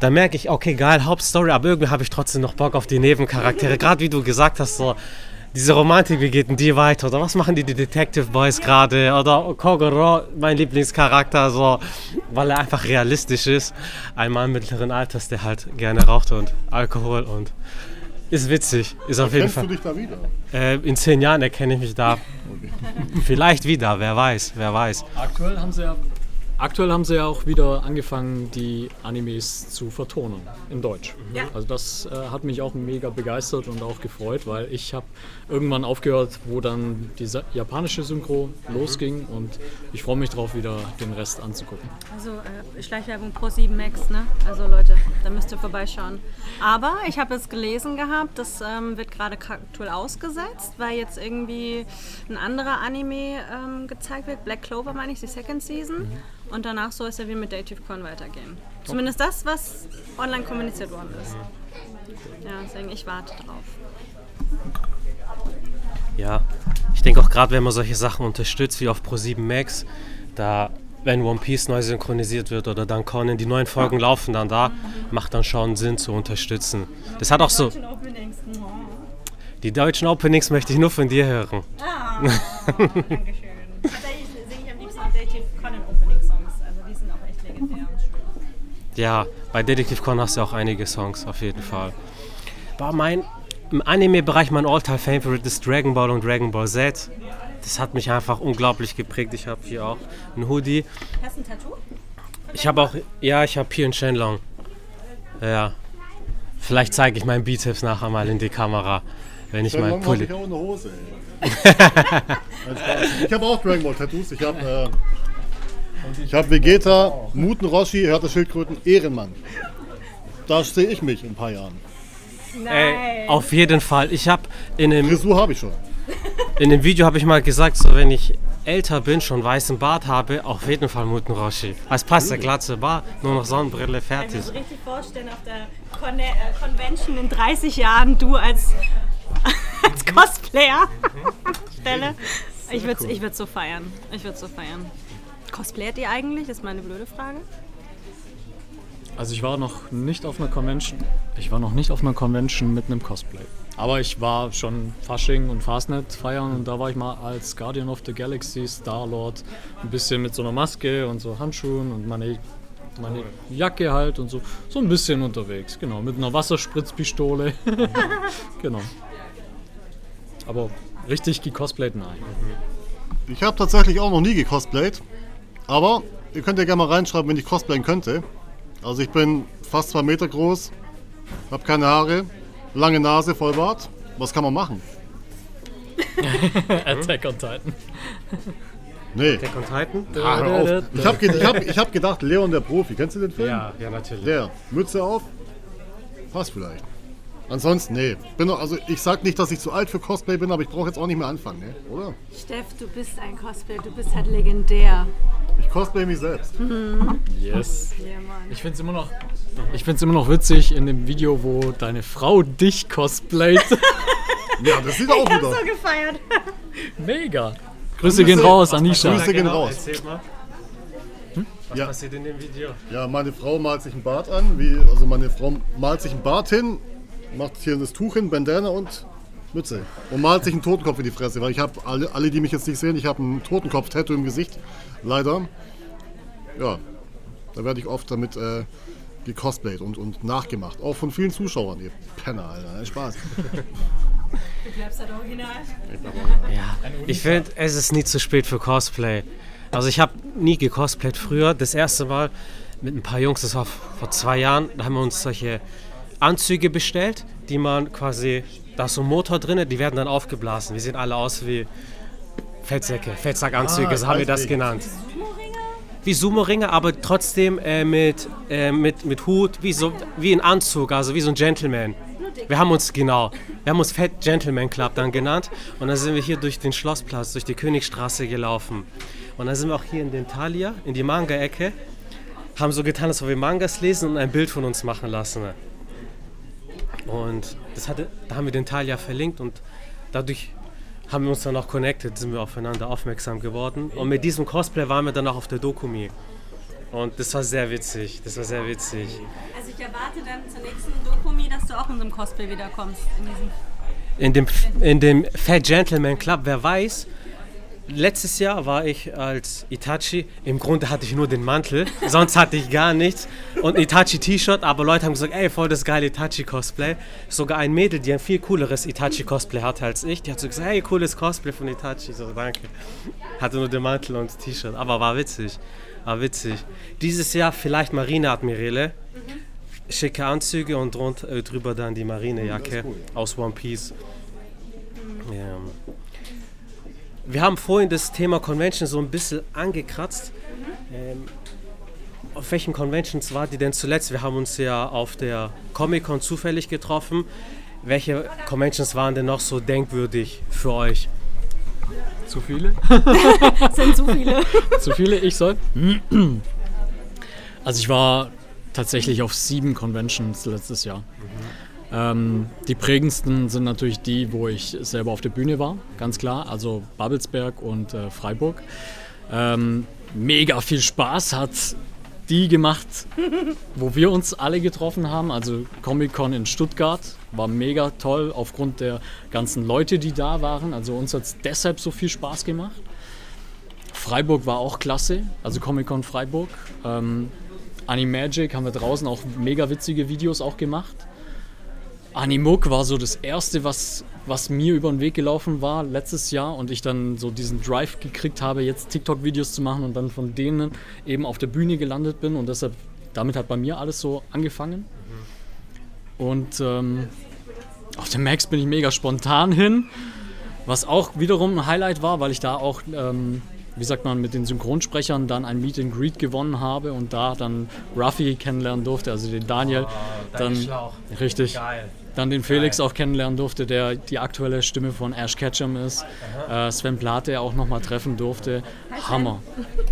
Da merke ich, okay, geil, Hauptstory, aber irgendwie habe ich trotzdem noch Bock auf die Nebencharaktere. Gerade wie du gesagt hast, so diese Romantik, wie geht denn die weiter? Oder was machen die, die Detective Boys gerade? Oder Kogoro, mein Lieblingscharakter, so, weil er einfach realistisch ist. Ein Mann mittleren Alters, der halt gerne raucht und Alkohol und ist witzig, ist auf jeden Kennst du Fall. dich da wieder? Äh, in zehn Jahren erkenne ich mich da. Vielleicht wieder, wer weiß, wer weiß. Aktuell haben sie ja Aktuell haben sie ja auch wieder angefangen, die Animes zu vertonen in Deutsch. Ja. Also das äh, hat mich auch mega begeistert und auch gefreut, weil ich habe irgendwann aufgehört, wo dann die japanische Synchro losging und ich freue mich drauf, wieder den Rest anzugucken. Also äh, Schleichwerbung Pro 7 Max, ne? Also Leute, da müsst ihr vorbeischauen. Aber ich habe es gelesen gehabt, das ähm, wird gerade aktuell ausgesetzt, weil jetzt irgendwie ein anderer Anime ähm, gezeigt wird. Black Clover meine ich, die Second Season. Und danach soll es ja wieder mit Dative Con weitergehen. Zumindest das, was online kommuniziert worden ist. Ja, deswegen ich warte drauf. Ja, ich denke auch gerade, wenn man solche Sachen unterstützt, wie auf Pro7 Max, da, wenn One Piece neu synchronisiert wird oder dann Conan, die neuen Folgen laufen dann da, macht dann schon Sinn zu unterstützen. Das hat auch so, die deutschen Openings möchte ich nur von dir hören. Ah, Dankeschön. Ja, bei Detective Con hast du auch einige Songs, auf jeden Fall. War mein, im Anime-Bereich mein All-Time-Favorite ist Dragon Ball und Dragon Ball Z. Das hat mich einfach unglaublich geprägt. Ich habe hier auch ein Hoodie. Hast du ein Tattoo? Ich habe auch, ja, ich habe hier einen Shenlong. Ja. Vielleicht zeige ich meinen Bizeps nachher mal in die Kamera, wenn ich Ball habe Pulli. ich auch eine Hose. ich habe auch Dragon Ball Tattoos. Ich habe äh, ich hab Vegeta, Muten Roshi, Härte Schildkröten, Ehrenmann. Da sehe ich mich in ein paar Jahren. Ey, auf jeden Fall. Ich habe in dem, Frisur habe ich schon. in dem Video habe ich mal gesagt, so wenn ich älter bin, schon weißen Bart habe, auf jeden Fall Muten Roshi. Es passt der glatze Bart, nur noch Sonnenbrille, Ich kann mir fertig. so richtig vorstellen, auf der Con äh, Convention in 30 Jahren du als, als Cosplayer Stelle. Ich würde ich würd so feiern. Ich würde so feiern. Cosplayert ihr eigentlich? Ist meine blöde Frage. Also ich war noch nicht auf einer Convention. Ich war noch nicht auf einer Convention mit einem Cosplay. Aber ich war schon Fasching und Fastnet feiern und da war ich mal als Guardian of the Galaxy Star-Lord ein bisschen mit so einer Maske und so Handschuhen und meine, meine Jacke halt und so, so ein bisschen unterwegs. Genau, mit einer Wasserspritzpistole. genau. Aber richtig gecosplayt, nein. Ich habe tatsächlich auch noch nie gecosplayt. Aber ihr könnt ja gerne mal reinschreiben, wenn ich cosplayen könnte. Also ich bin fast zwei Meter groß, habe keine Haare, lange Nase, Vollbart. Was kann man machen? Attack on Titan. Nee. Attack on Titan? Ah, hör auf. Ich habe ge hab, hab gedacht, Leon der Profi. Kennst du den Film? Ja, ja, natürlich. Der. Mütze auf. Passt vielleicht. Ansonsten, nee. Bin also ich sag nicht, dass ich zu alt für Cosplay bin, aber ich brauche jetzt auch nicht mehr anfangen, ne? oder? Steff, du bist ein Cosplay, du bist halt legendär. Ich cosplay mich selbst. Yes. Ja, Mann. Ich finde es immer noch. Ich immer noch witzig in dem Video, wo deine Frau dich cosplayt. Ja, das sieht auch wieder. gefeiert. Mega. Grüße gehen raus, Anisha. Grüße gehen raus. Erzähl mal. Was Ja. passiert in dem Video? Ja, meine Frau malt sich einen Bart an. Wie, also meine Frau malt sich einen Bart hin, macht hier das Tuch hin, Bandana und Mütze. Und malt sich einen Totenkopf in die Fresse. Weil ich habe, alle, alle, die mich jetzt nicht sehen, ich habe einen Totenkopf-Tattoo im Gesicht. Leider. Ja, da werde ich oft damit äh, gecosplayt und, und nachgemacht. Auch von vielen Zuschauern. Ihr Penner, Alter. Spaß. Du bleibst halt original. Ja, ich finde, es ist nie zu spät für Cosplay. Also ich habe nie gecosplayt früher. Das erste Mal mit ein paar Jungs, das war vor zwei Jahren, da haben wir uns solche Anzüge bestellt, die man quasi, da ist so ein Motor drin, die werden dann aufgeblasen. Wir sehen alle aus wie Fettsäcke, Fettsackanzüge, Ah, so haben wir das nicht. genannt. Wie Sumo-Ringer, aber trotzdem äh, mit, äh, mit, mit Hut, wie, so, wie ein Anzug, also wie so ein Gentleman. Wir haben uns, genau, wir haben uns Fat Gentleman Club dann genannt und dann sind wir hier durch den Schlossplatz, durch die Königstraße gelaufen. Und dann sind wir auch hier in den Thalia, in die Manga-Ecke, haben so getan, als ob wir Mangas lesen und ein Bild von uns machen lassen. Und das hatte, da haben wir den Thalia verlinkt und dadurch haben wir uns dann auch connected, sind wir aufeinander aufmerksam geworden. Und mit diesem Cosplay waren wir dann auch auf der Dokumi. Und das war sehr witzig, das war sehr witzig. Also ich erwarte dann zur nächsten Dokumi, dass du auch in so einem Cosplay wiederkommst. In diesem In dem, in dem Fat Gentleman Club, wer weiß, letztes Jahr war ich als Itachi, im Grunde hatte ich nur den Mantel, sonst hatte ich gar nichts und Itachi T-Shirt, aber Leute haben gesagt, ey, voll das geile Itachi Cosplay. Sogar ein Mädel, die ein viel cooleres Itachi Cosplay hatte als ich, die hat so gesagt, hey, cooles Cosplay von Itachi, so danke. Hatte nur den Mantel und das T-Shirt, aber war witzig, war witzig. Dieses Jahr vielleicht Marineadmirale, schicke Anzüge und drunter, äh, drüber dann die Marinejacke aus One Piece. Ja. Wir haben vorhin das Thema Convention so ein bisschen angekratzt. Ähm, auf welchen Conventions war die denn zuletzt? Wir haben uns ja auf der Comic-Con zufällig getroffen. Welche Conventions waren denn noch so denkwürdig für euch? Zu viele? sind so viele. Zu viele? Ich soll? Also ich war tatsächlich auf sieben Conventions letztes Jahr. Ähm, die prägendsten sind natürlich die, wo ich selber auf der Bühne war, ganz klar. Also Babelsberg und äh, Freiburg. Ähm, mega viel Spaß hat die gemacht, wo wir uns alle getroffen haben. Also Comic-Con in Stuttgart war mega toll aufgrund der ganzen Leute, die da waren. Also uns hat es deshalb so viel Spaß gemacht. Freiburg war auch klasse, also Comic-Con Freiburg. Ähm, Animagic haben wir draußen auch mega witzige Videos auch gemacht. Animuk war so das erste, was, was mir über den Weg gelaufen war letztes Jahr und ich dann so diesen Drive gekriegt habe, jetzt TikTok-Videos zu machen und dann von denen eben auf der Bühne gelandet bin und deshalb, damit hat bei mir alles so angefangen. Und ähm, auf dem Max bin ich mega spontan hin, was auch wiederum ein Highlight war, weil ich da auch, ähm, wie sagt man, mit den Synchronsprechern dann ein Meet and Greet gewonnen habe und da dann Ruffy kennenlernen durfte, also den Daniel. dann, Richtig. Geil. Dann den Felix auch kennenlernen durfte, der die aktuelle Stimme von Ash Ketchum ist. Äh, Sven Plate auch nochmal treffen durfte. Hammer.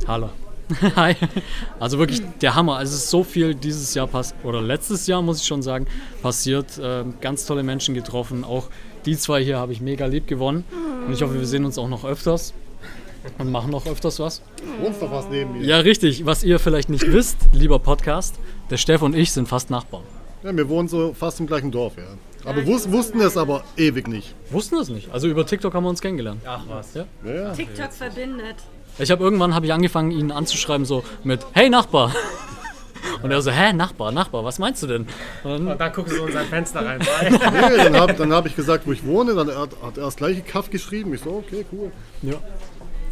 Hallo. Hi. Also wirklich der Hammer. Also es ist so viel dieses Jahr passiert, oder letztes Jahr muss ich schon sagen, passiert. Ähm, ganz tolle Menschen getroffen. Auch die zwei hier habe ich mega lieb gewonnen. Und ich hoffe, wir sehen uns auch noch öfters und machen noch öfters was. Wohnst doch was neben mir. Ja, richtig. Was ihr vielleicht nicht wisst, lieber Podcast, der Steff und ich sind fast Nachbarn. Ja, wir wohnen so fast im gleichen Dorf, ja. Aber wus wussten es aber ewig nicht. Wussten das nicht. Also über TikTok haben wir uns kennengelernt. Ach was. Ja. Ja, ja. TikTok verbindet. Ich habe irgendwann habe ich angefangen, ihn anzuschreiben so mit Hey Nachbar. Und er so, hä, Nachbar, Nachbar, was meinst du denn? Und dann, Und dann guckst du in sein Fenster rein. Nee, dann habe dann hab ich gesagt, wo ich wohne. Dann hat, hat er das gleiche Kaff geschrieben. Ich so, okay, cool. ja,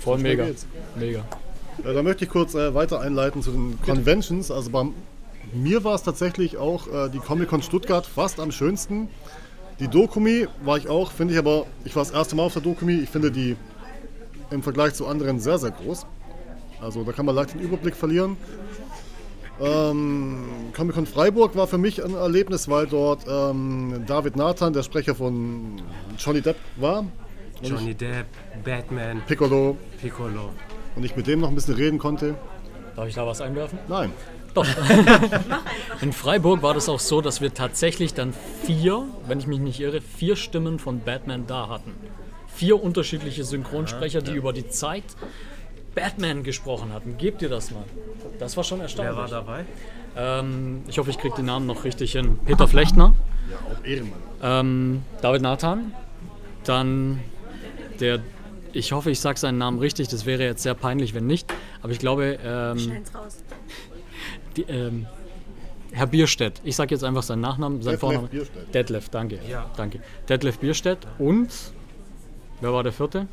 voll mega. geht's. Mega. Ja, da möchte ich kurz äh, weiter einleiten zu den Conventions. Also bei mir war es tatsächlich auch äh, die Comic-Con Stuttgart fast am schönsten. Die Dokumi war ich auch, finde ich aber, ich war das erste Mal auf der Dokumi. Ich finde die, im Vergleich zu anderen sehr, sehr groß. Also da kann man leicht den Überblick verlieren. Ähm, Comic-Con Freiburg war für mich ein Erlebnis, weil dort ähm, David Nathan, der Sprecher von Johnny Depp, war. Johnny Depp, Batman, Piccolo. Piccolo. Und ich mit dem noch ein bisschen reden konnte. Darf ich da was einwerfen? Nein. Doch. In Freiburg war das auch so, dass wir tatsächlich dann vier, wenn ich mich nicht irre, vier Stimmen von Batman da hatten. Vier unterschiedliche Synchronsprecher, die über die Zeit Batman gesprochen hatten. Gebt ihr das mal. Das war schon erstaunlich. Wer war dabei? Ähm, ich hoffe, ich kriege die Namen noch richtig hin. Peter Flechtner, Ja, auch Ehrenmann. ähm, David Nathan, dann der, ich hoffe, ich sage seinen Namen richtig, das wäre jetzt sehr peinlich, wenn nicht, aber ich glaube, ähm, Schneid's raus. Die, ähm, Herr Bierstedt, ich sage jetzt einfach seinen Nachnamen, sein Detlef Vorname. Bierstedt. Detlef, danke. Ja. danke. Detlef Bierstedt und, wer war der vierte?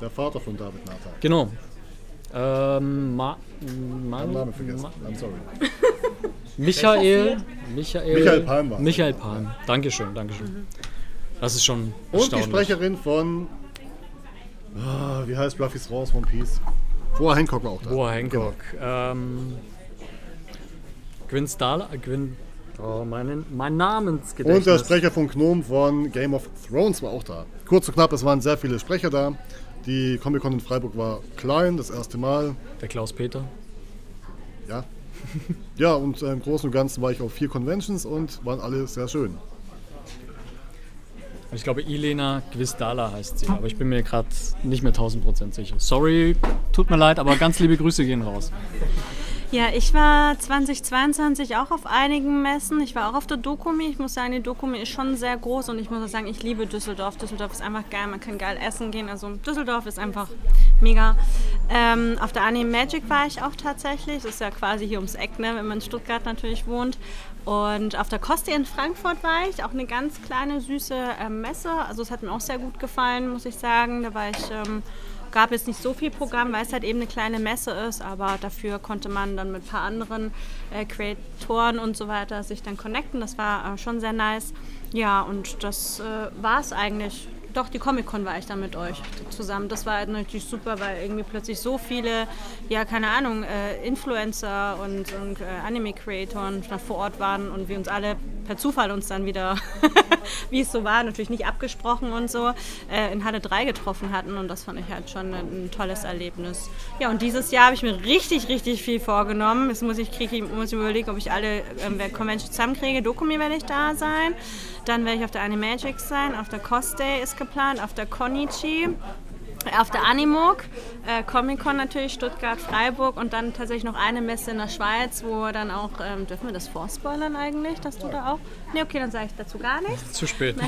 Der Vater von David Nathan. Genau. Ähm, Ma, Ma, Mein Name vergessen. Ma, I'm sorry. Michael, Michael, Michael Palm war. Michael Palm. Dankeschön, Dankeschön. Das ist schon Und die. Sprecherin von. Ah, wie heißt Ruffy's Raus One Piece? Boa Hancock war auch da. Boa Hancock. Ähm, Gwyn Stala, Gwyn, oh, mein, mein Namensgedächtnis. Und der Sprecher von Gnome von Game of Thrones war auch da. Kurz und knapp, es waren sehr viele Sprecher da. Die Comic-Con in Freiburg war klein, das erste Mal. Der Klaus Peter. Ja. Ja, und äh, im Großen und Ganzen war ich auf vier Conventions und waren alle sehr schön. Ich glaube, Ilena Gwistala heißt sie, aber ich bin mir gerade nicht mehr 1000% sicher. Sorry, tut mir leid, aber ganz liebe Grüße gehen raus. Ja, ich war 2022 auch auf einigen Messen. Ich war auch auf der Dokumi. Ich muss sagen, die Dokumi ist schon sehr groß und ich muss auch sagen, ich liebe Düsseldorf. Düsseldorf ist einfach geil, man kann geil essen gehen. Also Düsseldorf ist einfach mega. Ähm, auf der Anime Magic war ich auch tatsächlich. Das ist ja quasi hier ums Eck, ne, wenn man in Stuttgart natürlich wohnt. Und auf der Kosti in Frankfurt war ich, auch eine ganz kleine, süße ähm, Messe. Also es hat mir auch sehr gut gefallen, muss ich sagen. Da war ich... Ähm, gab jetzt nicht so viel Programm, weil es halt eben eine kleine Messe ist, aber dafür konnte man dann mit ein paar anderen äh, Creatoren und so weiter sich dann connecten. Das war äh, schon sehr nice. Ja, und das äh, war es eigentlich. Doch, die Comic-Con war ich dann mit euch zusammen. Das war halt natürlich super, weil irgendwie plötzlich so viele, ja, keine Ahnung, äh, Influencer und, und äh, Anime-Creatoren vor Ort waren und wir uns alle per Zufall uns dann wieder, wie es so war, natürlich nicht abgesprochen und so, äh, in Halle 3 getroffen hatten und das fand ich halt schon ein, ein tolles Erlebnis. Ja, und dieses Jahr habe ich mir richtig, richtig viel vorgenommen. Jetzt muss ich, krieg, muss überlegen, ob ich alle ähm, Conventions zusammenkriege. Dokumi werde ich da sein. Dann werde ich auf der Animagic sein, auf der Cosday ist geplant, auf der Konichi, auf der Animog, äh, Comic-Con natürlich, Stuttgart, Freiburg und dann tatsächlich noch eine Messe in der Schweiz, wo dann auch, ähm, dürfen wir das vorspoilern eigentlich, dass du da auch? Ne, okay, dann sage ich dazu gar nichts. Zu spät.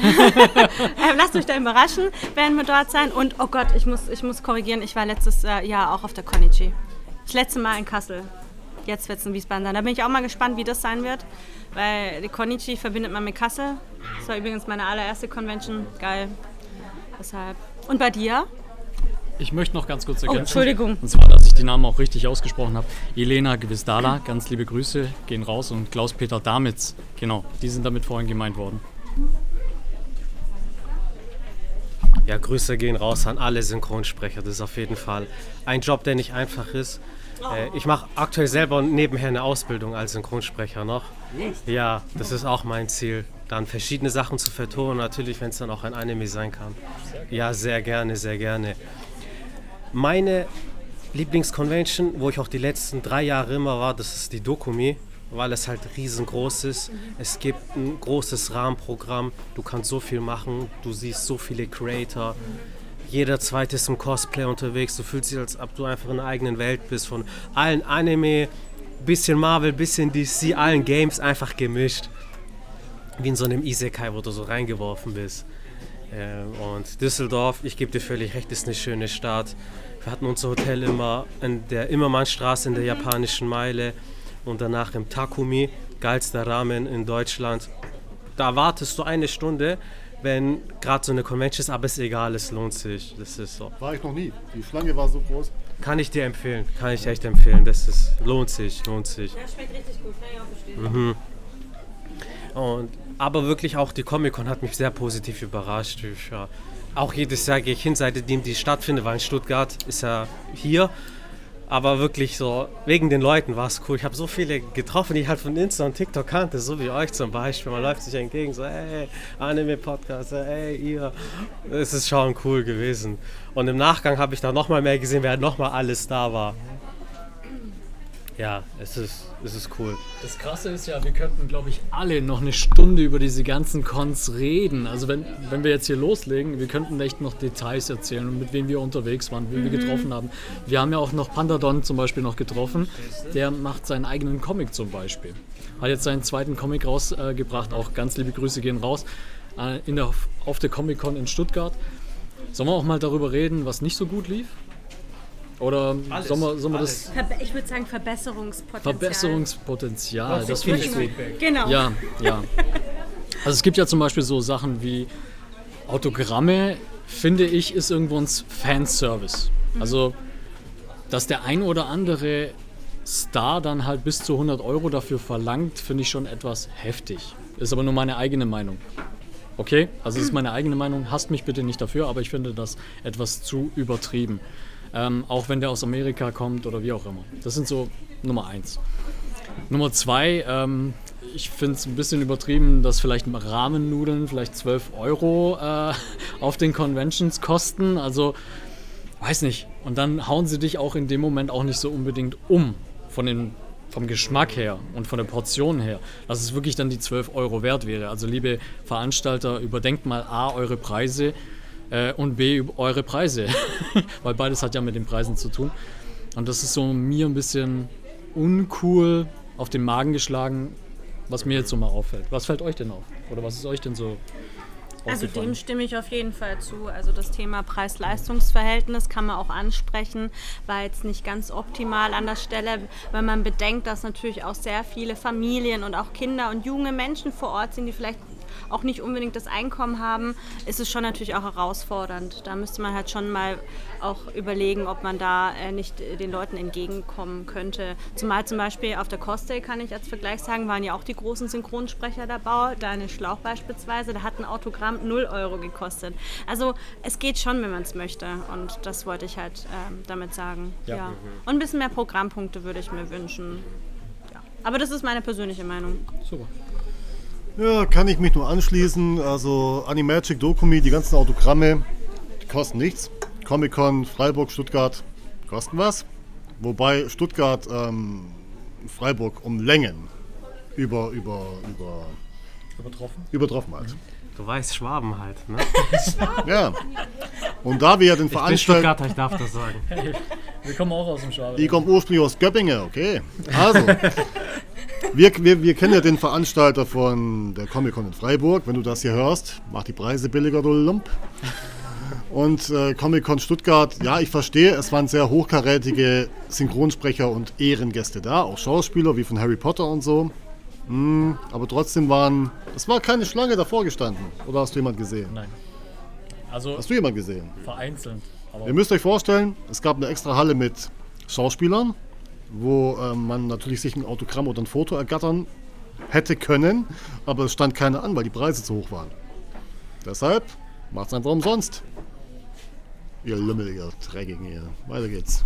Ähm, lasst euch da überraschen, werden wir dort sein. Und oh Gott, ich muss, ich muss korrigieren, ich war letztes äh, Jahr auch auf der Konichi. Das letzte Mal in Kassel. Jetzt wird es in Wiesbaden sein. Da bin ich auch mal gespannt, wie das sein wird. Weil die Konichi verbindet man mit Kassel. Das war übrigens meine allererste Convention. Geil. Deshalb. Und bei dir? Ich möchte noch ganz kurz ergänzen. Entschuldigung. Und zwar, dass ich die Namen auch richtig ausgesprochen habe. Elena Gwisdala, ganz liebe Grüße, gehen raus. Und Klaus-Peter Damitz, genau, die sind damit vorhin gemeint worden. Ja, Grüße gehen raus an alle Synchronsprecher. Das ist auf jeden Fall ein Job, der nicht einfach ist. Äh, ich mache aktuell selber nebenher eine Ausbildung als Synchronsprecher noch. Ja, das ist auch mein Ziel. Dann verschiedene Sachen zu vertonen, natürlich, wenn es dann auch ein Anime sein kann. Ja, sehr gerne, sehr gerne. Meine Lieblingsconvention, wo ich auch die letzten drei Jahre immer war, das ist die Dokumi, weil es halt riesengroß ist. Es gibt ein großes Rahmenprogramm, du kannst so viel machen, du siehst so viele Creator. Jeder zweite ist im Cosplay unterwegs, du fühlst dich, als ob du einfach in einer eigenen Welt bist. Von allen Anime, bisschen Marvel, bisschen DC, allen Games einfach gemischt. Wie in so einem Isekai, wo du so reingeworfen bist. Ähm, und Düsseldorf, ich gebe dir völlig recht, ist eine schöne Stadt. Wir hatten unser Hotel immer in der Immermannstraße in der japanischen Meile und danach im Takumi, geilster Rahmen in Deutschland. Da wartest du eine Stunde, wenn gerade so eine Convention ist, aber ist egal, es lohnt sich. Das ist so. War ich noch nie. Die Schlange war so groß. Kann ich dir empfehlen, kann ich echt empfehlen. Das ist, lohnt sich, lohnt sich. Ja, schmeckt richtig gut, kann ich auch verstehen. Und, aber wirklich auch die Comic-Con hat mich sehr positiv überrascht. Ich, ja, auch jedes Jahr gehe ich hin, seitdem die stattfindet, weil in Stuttgart ist ja hier. Aber wirklich so, wegen den Leuten war es cool. Ich habe so viele getroffen, die ich halt von Insta und TikTok kannte, so wie euch zum Beispiel. Man läuft sich entgegen, so, hey, Anime-Podcast, hey, ihr. Es ist schon cool gewesen. Und im Nachgang habe ich dann nochmal mehr gesehen, wer nochmal alles da war. Ja, es ist, es ist cool. Das Krasse ist ja, wir könnten, glaube ich, alle noch eine Stunde über diese ganzen Cons reden. Also wenn, wenn wir jetzt hier loslegen, wir könnten echt noch Details erzählen und mit wem wir unterwegs waren, wen wir getroffen haben. Wir haben ja auch noch Pandadon zum Beispiel noch getroffen. Der macht seinen eigenen Comic zum Beispiel. Hat jetzt seinen zweiten Comic rausgebracht. auch ganz liebe Grüße gehen raus. Äh, in der, auf der Comic-Con in Stuttgart. Sollen wir auch mal darüber reden, was nicht so gut lief? Oder Alles, sollen wir, sollen wir das Verbe ich würde sagen Verbesserungspotenzial. Verbesserungspotenzial, das finde ich gut. Genau. Ja, ja. Also es gibt ja zum Beispiel so Sachen wie Autogramme, finde ich, ist irgendwo ein Fanservice. Also, dass der ein oder andere Star dann halt bis zu 100 Euro dafür verlangt, finde ich schon etwas heftig. Ist aber nur meine eigene Meinung. Okay? Also es ist meine eigene Meinung, hasst mich bitte nicht dafür, aber ich finde das etwas zu übertrieben. Ähm, auch wenn der aus Amerika kommt oder wie auch immer. Das sind so Nummer eins. Nummer zwei, ähm, ich finde es ein bisschen übertrieben, dass vielleicht Rahmennudeln vielleicht 12 Euro äh, auf den Conventions kosten. Also, weiß nicht. Und dann hauen sie dich auch in dem Moment auch nicht so unbedingt um von den, vom Geschmack her und von der Portion her, dass es wirklich dann die 12 Euro wert wäre. Also, liebe Veranstalter, überdenkt mal A, eure Preise äh, und B, eure Preise. Weil beides hat ja mit den Preisen zu tun. Und das ist so mir ein bisschen uncool auf den Magen geschlagen, was mir jetzt so mal auffällt. Was fällt euch denn auf? Oder was ist euch denn so Also dem stimme ich auf jeden Fall zu. Also das Thema Preis-Leistungs-Verhältnis kann man auch ansprechen, war jetzt nicht ganz optimal an der Stelle, wenn man bedenkt, dass natürlich auch sehr viele Familien und auch Kinder und junge Menschen vor Ort sind, die vielleicht auch nicht unbedingt das Einkommen haben, ist es schon natürlich auch herausfordernd. Da müsste man halt schon mal auch überlegen, ob man da äh, nicht äh, den Leuten entgegenkommen könnte. Zumal zum Beispiel auf der Cosplay kann ich als Vergleich sagen, waren ja auch die großen Synchronsprecher dabei. Deine Schlauch beispielsweise, da hat ein Autogramm 0 Euro gekostet. Also es geht schon, wenn man es möchte. Und das wollte ich halt ähm, damit sagen. Ja. Ja. Und ein bisschen mehr Programmpunkte würde ich mir wünschen. Ja. Aber das ist meine persönliche Meinung. Super. Ja, kann ich mich nur anschließen. Also Animagic, Dokumi, die ganzen Autogramme, die kosten nichts. Comic-Con, Freiburg, Stuttgart kosten was. Wobei Stuttgart ähm, Freiburg um Längen über, über, über, Übertroffen? übertroffen hat. Du weißt Schwaben halt, ne? Ja. Und da wir ja den Ich bin Veranstalter. Stuttgarter, ich darf das sagen. Wir kommen auch aus dem Schwaben. Ich komme ursprünglich aus Göppingen, okay. Also, wir, wir, wir kennen ja den Veranstalter von der Comic-Con in Freiburg. Wenn du das hier hörst, mach die Preise billiger, du Lump. Und äh, Comic-Con Stuttgart, ja, ich verstehe, es waren sehr hochkarätige Synchronsprecher und Ehrengäste da, auch Schauspieler wie von Harry Potter und so. Hm, aber trotzdem waren, es war keine Schlange davor gestanden. Oder hast du jemand gesehen? Nein. Also Hast du jemand gesehen? vereinzelt. Aber Ihr müsst euch vorstellen, es gab eine extra Halle mit Schauspielern, wo ähm, man natürlich sich ein Autogramm oder ein Foto ergattern hätte können, aber es stand keiner an, weil die Preise zu hoch waren. Deshalb macht es einfach umsonst. Ihr Lümmel, ihr Dreckigen hier. Weiter geht's.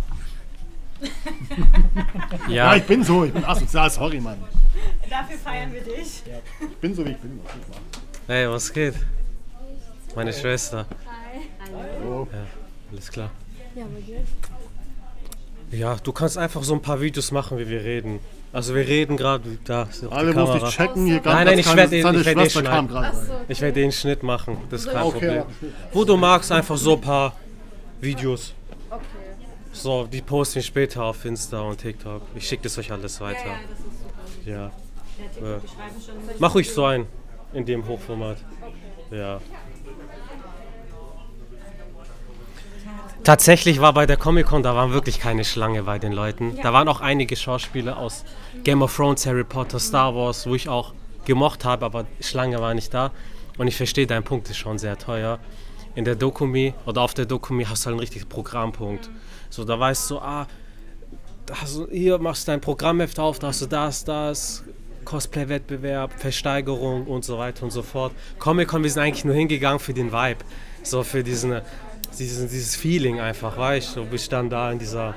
Ja, Ja, ich bin so, ich bin asozial, sorry, Mann. Dafür feiern wir dich. Ich bin so, wie ich bin. hey, was geht? Meine Schwester. Hallo. Ja, alles klar. Ja, du kannst einfach so ein paar Videos machen, wie wir reden. Also wir reden gerade, da ist Alle Kamera. ich checken, hier Nein, nein, ich keine- werd den- ich werd den gerade rein. Ich werde den Schnitt machen, das ist kein Okay, Problem. ja. Wo du magst, einfach so ein paar Videos. So, die posten wir später auf Insta und TikTok. Ich schicke das euch alles weiter. Ja. Ja. Mach ruhig so ein in dem Hochformat. Ja. Tatsächlich war bei der Comic-Con, da waren wirklich keine Schlange bei den Leuten. Da waren auch einige Schauspieler aus Game of Thrones, Harry Potter, Star Wars, wo ich auch gemocht habe, aber Schlange war nicht da. Und ich verstehe, dein Punkt ist schon sehr teuer. In der Dokumi oder auf der Dokumi hast du halt einen richtigen Programmpunkt. So, da weißt du, ah, du, hier machst du dein Programmheft auf, da hast du das, das, Cosplay-Wettbewerb, Versteigerung und so weiter und so fort. Comic-Con, wir sind eigentlich nur hingegangen für den Vibe. So für diesen, diesen, dieses Feeling einfach, weißt du? Du bist dann da in dieser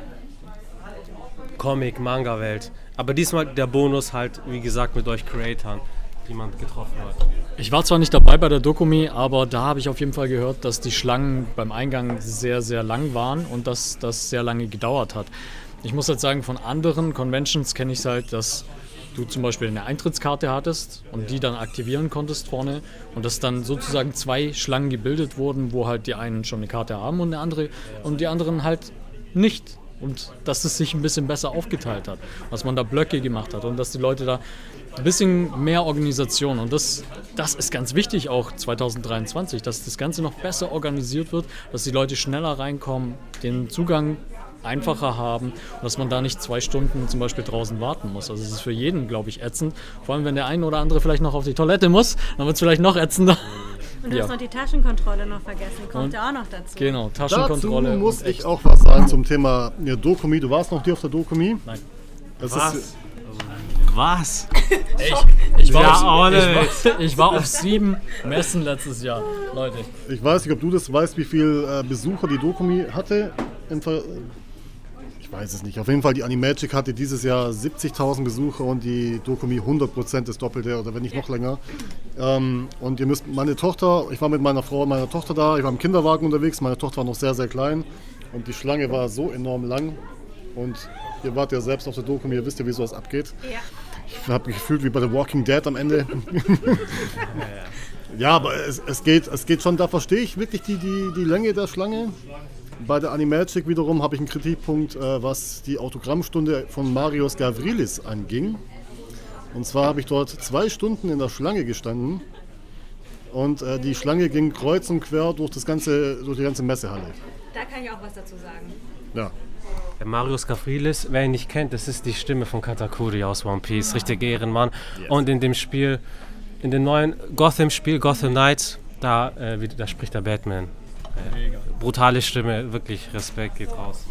Comic-Manga-Welt. Aber diesmal der Bonus halt, wie gesagt, mit euch Creatoren, die man getroffen hat. Ich war zwar nicht dabei bei der Dokumi, aber da habe ich auf jeden Fall gehört, dass die Schlangen beim Eingang sehr, sehr lang waren und dass das sehr lange gedauert hat. Ich muss halt sagen, von anderen Conventions kenne ich es halt, dass du zum Beispiel eine Eintrittskarte hattest und die dann aktivieren konntest vorne und dass dann sozusagen zwei Schlangen gebildet wurden, wo halt die einen schon eine Karte haben und eine andere und die anderen halt nicht. Und dass es sich ein bisschen besser aufgeteilt hat, dass man da Blöcke gemacht hat und dass die Leute da ein bisschen mehr Organisation und das, das ist ganz wichtig auch 2023, dass das Ganze noch besser organisiert wird, dass die Leute schneller reinkommen, den Zugang einfacher haben und dass man da nicht zwei Stunden zum Beispiel draußen warten muss. Also es ist für jeden, glaube ich, ätzend. Vor allem, wenn der eine oder andere vielleicht noch auf die Toilette muss, dann wird es vielleicht noch ätzender. Und du Ja. hast noch die Taschenkontrolle noch vergessen, kommt Und- ja auch noch dazu. Genau, Dazu Taschenkontrolle. muss und ich echt- auch was sagen zum Thema ja, Dokumi. Du warst noch hier auf der Dokumi? Nein. Das Was? Ist, Was? Ich war, Ja, auf, ich, war, ich war auf sieben Messen letztes Jahr, Leute. ich weiß nicht, ob du das weißt, wie viel äh, Besucher die Dokumi hatte. Im Ver ich weiß es nicht. Auf jeden Fall, die Animagic hatte dieses Jahr 70.000 Besucher und die Dokumi 100% das Doppelte oder wenn nicht noch länger. Ähm, und ihr müsst, meine Tochter, ich war mit meiner Frau und meiner Tochter da, ich war im Kinderwagen unterwegs, meine Tochter war noch sehr, sehr klein und die Schlange war so enorm lang. Und ihr wart ja selbst auf der Dokumi, ihr wisst ja, wie sowas abgeht. Ja. Ich habe mich gefühlt wie bei The Walking Dead am Ende. ja, aber es, es, geht, es geht schon, da verstehe ich wirklich die, die, die Länge der Schlange. Bei der Animagic wiederum habe ich einen Kritikpunkt, äh, was die Autogrammstunde von Marius Gavrilis anging. Und zwar habe ich dort zwei Stunden in der Schlange gestanden und äh, die Schlange ging kreuz und quer durch, das ganze, durch die ganze Messehalle. Da kann ich auch was dazu sagen. Ja. Der Marius Gavrilis, wer ihn nicht kennt, das ist die Stimme von Katakuri aus One Piece, richtig Ehrenmann. Und in dem Spiel, in dem neuen Gotham-Spiel, Gotham Knights, da, äh, da spricht der Batman. Äh, brutale Stimme, wirklich Respekt geht raus.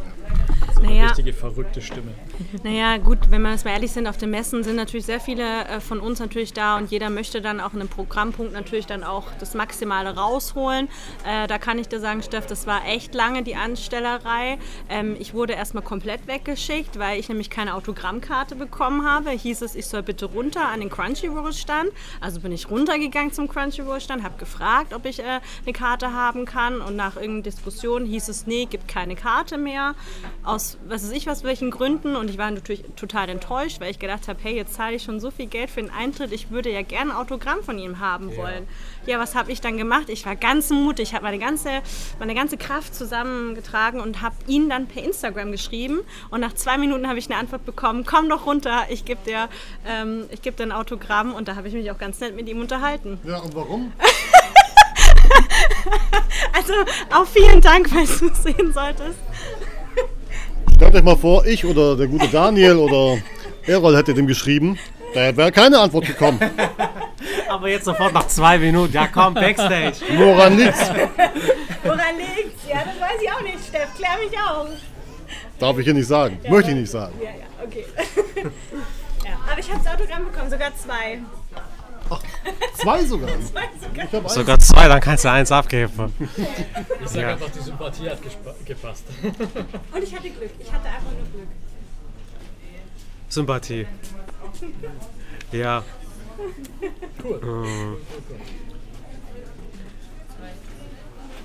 So eine Naja. richtige verrückte Stimme. Naja, gut, wenn wir jetzt mal ehrlich sind, auf den Messen sind natürlich sehr viele äh, von uns natürlich da und jeder möchte dann auch in einem Programmpunkt natürlich dann auch das Maximale rausholen. Äh, da kann ich dir sagen, Steff, das war echt lange die Anstellerei. Ähm, ich wurde erstmal komplett weggeschickt, weil ich nämlich keine Autogrammkarte bekommen habe. Hieß es, ich soll bitte runter an den Crunchyroll-Stand. Also bin ich runtergegangen zum Crunchyroll-Stand, habe gefragt, ob ich äh, eine Karte haben kann und nach irgendeiner Diskussion hieß es, nee, gibt keine Karte mehr. Aus was weiß ich was, welchen Gründen. Und ich war natürlich total enttäuscht, weil ich gedacht habe, hey, jetzt zahle ich schon so viel Geld für den Eintritt. Ich würde ja gerne ein Autogramm von ihm haben wollen. Ja, was habe ich dann gemacht? Ich war ganz mutig, habe meine ganze, meine ganze Kraft zusammengetragen und habe ihn dann per Instagram geschrieben. Und nach zwei Minuten habe ich eine Antwort bekommen, komm doch runter, ich gebe dir, ähm, ich geb dir ein Autogramm. Und da habe ich mich auch ganz nett mit ihm unterhalten. Ja, und warum? Also auch vielen Dank, falls du es sehen solltest. Stellt euch mal vor, ich oder der gute Daniel oder Errol hätte dem geschrieben, da wäre keine Antwort gekommen. Aber jetzt sofort nach zwei Minuten, ja komm, Backstage. Woran liegt's? Woran liegt's? Ja, das weiß ich auch nicht, Steff. Klär mich auf. Darf ich hier nicht sagen. Möchte ich nicht sagen. Ja, ja, okay. ja, aber ich habe das Autogramm bekommen, sogar zwei. Zwei sogar. Zwei sogar. Sogar zwei, dann kannst du eins abgeben. Ich sage Ja. einfach, die Sympathie hat gepasst. Und ich hatte Glück. Ich hatte einfach nur Glück. Sympathie. Ja. Cool.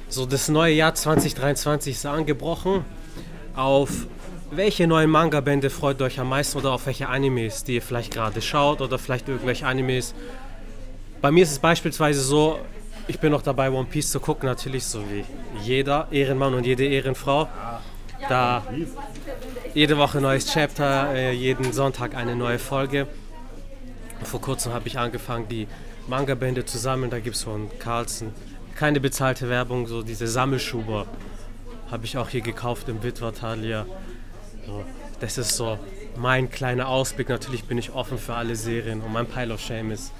So, das neue Jahr 2023 ist angebrochen. Auf welche neuen Manga-Bände freut ihr euch am meisten oder auf welche Animes, die ihr vielleicht gerade schaut oder vielleicht irgendwelche Animes? Bei mir ist es beispielsweise so, ich bin noch dabei, One Piece zu gucken, natürlich so wie jeder Ehrenmann und jede Ehrenfrau. Da jede Woche neues Chapter, äh, jeden Sonntag eine neue Folge. Vor kurzem habe ich angefangen, die Manga-Bände zu sammeln. Da gibt es von Carlsen keine bezahlte Werbung, so diese Sammelschuber habe ich auch hier gekauft im Witwertalia. So, das ist so mein kleiner Ausblick. Natürlich bin ich offen für alle Serien und mein Pile of Shame ist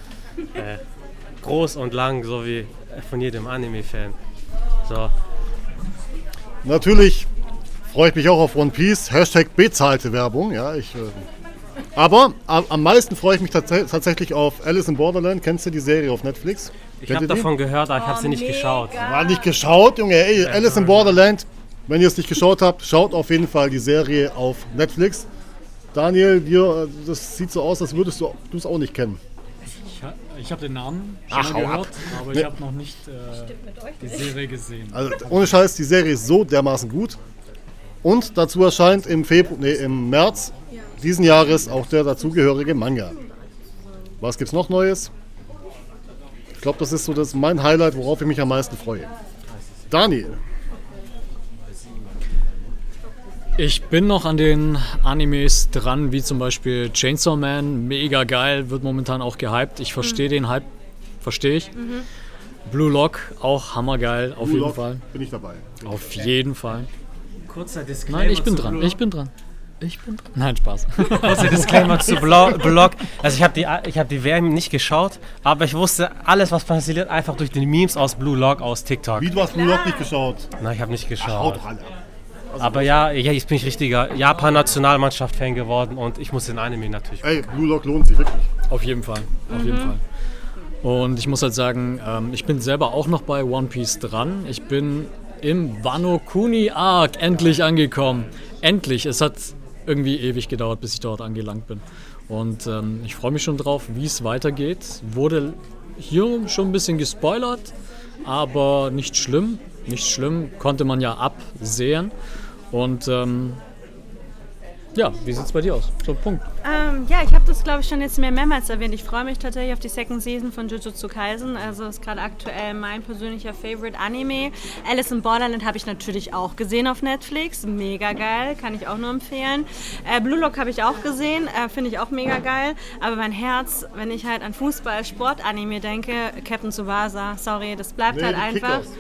äh, groß und lang, so wie von jedem Anime-Fan. So, Natürlich freue ich mich auch auf One Piece. Hashtag bezahlte Werbung. Ja, ich, äh, aber am, am meisten freue ich mich tats tatsächlich auf Alice in Borderland. Kennst du die Serie auf Netflix? Ich habe davon gehört, aber ich habe sie nicht geschaut. War nicht geschaut, Junge. Ey, Alice in Borderland. Wenn ihr es nicht geschaut habt, schaut auf jeden Fall die Serie auf Netflix. Daniel, dir, äh, das sieht so aus, als würdest du du es auch nicht kennen. Ich, ha- ich habe den Namen schon Ach, gehört, ab. aber Nee. ich habe noch nicht äh, die Serie gesehen. Also ohne Scheiß, die Serie ist so dermaßen gut. Und dazu erscheint im Februar, nee, im März diesen Jahres auch der dazugehörige Manga. Was gibt's noch Neues? Ich glaube, das ist so das mein Highlight, worauf ich mich am meisten freue. Daniel, Ich bin noch an den Animes dran, wie zum Beispiel Chainsaw Man, mega geil, wird momentan auch gehypt. Ich verstehe den Hype, verstehe ich. Blue Lock, auch hammergeil, auf Blue jeden Lock, Fall. bin ich dabei. Auf jeden Fall. Kurzer Disclaimer. Nein, ich bin zu dran, Blue ich bin dran. Ich bin dran. Nein, Spaß. Kurzer Disclaimer zu Blo Blog. Also ich habe die, ich hab die WM nicht geschaut, aber ich wusste alles, was passiert, einfach durch die Memes aus Blue Log aus TikTok. Wie, du hast Blue Lock nicht geschaut? Nein, ich habe nicht Haut geschaut. doch alle ab. Aber ja, ja, jetzt bin ich richtiger Japan-Nationalmannschaft-Fan geworden und ich muss den Anime natürlich. Ey, Blue Lock lohnt sich wirklich. Auf jeden Fall, auf jeden Fall. Und ich muss halt sagen, ähm, ich bin selber auch noch bei One Piece dran. Ich bin im Wano Kuni Arc endlich angekommen. Endlich. Es hat irgendwie ewig gedauert, bis ich dort angelangt bin. Und ähm, ich freue mich schon drauf, wie es weitergeht. Wurde hier schon ein bisschen gespoilert, aber nicht schlimm. Nicht schlimm, konnte man ja absehen. Und ähm, ja, wie sieht es bei dir aus? So, Punkt. Ähm, ja, ich habe das, glaube ich, schon jetzt mehr mehrmals erwähnt. Ich freue mich tatsächlich auf die Second Season von Jujutsu Kaisen. Also ist gerade aktuell mein persönlicher Favorite Anime. Alice in Borderland habe ich natürlich auch gesehen auf Netflix. Mega geil, kann ich auch nur empfehlen. Äh, Blue Lock habe ich auch gesehen, äh, finde ich auch mega geil. Aber mein Herz, wenn ich halt an Fußball, Sport-Anime denke, Captain Tsubasa, sorry, das bleibt Nee, halt einfach. Kickers.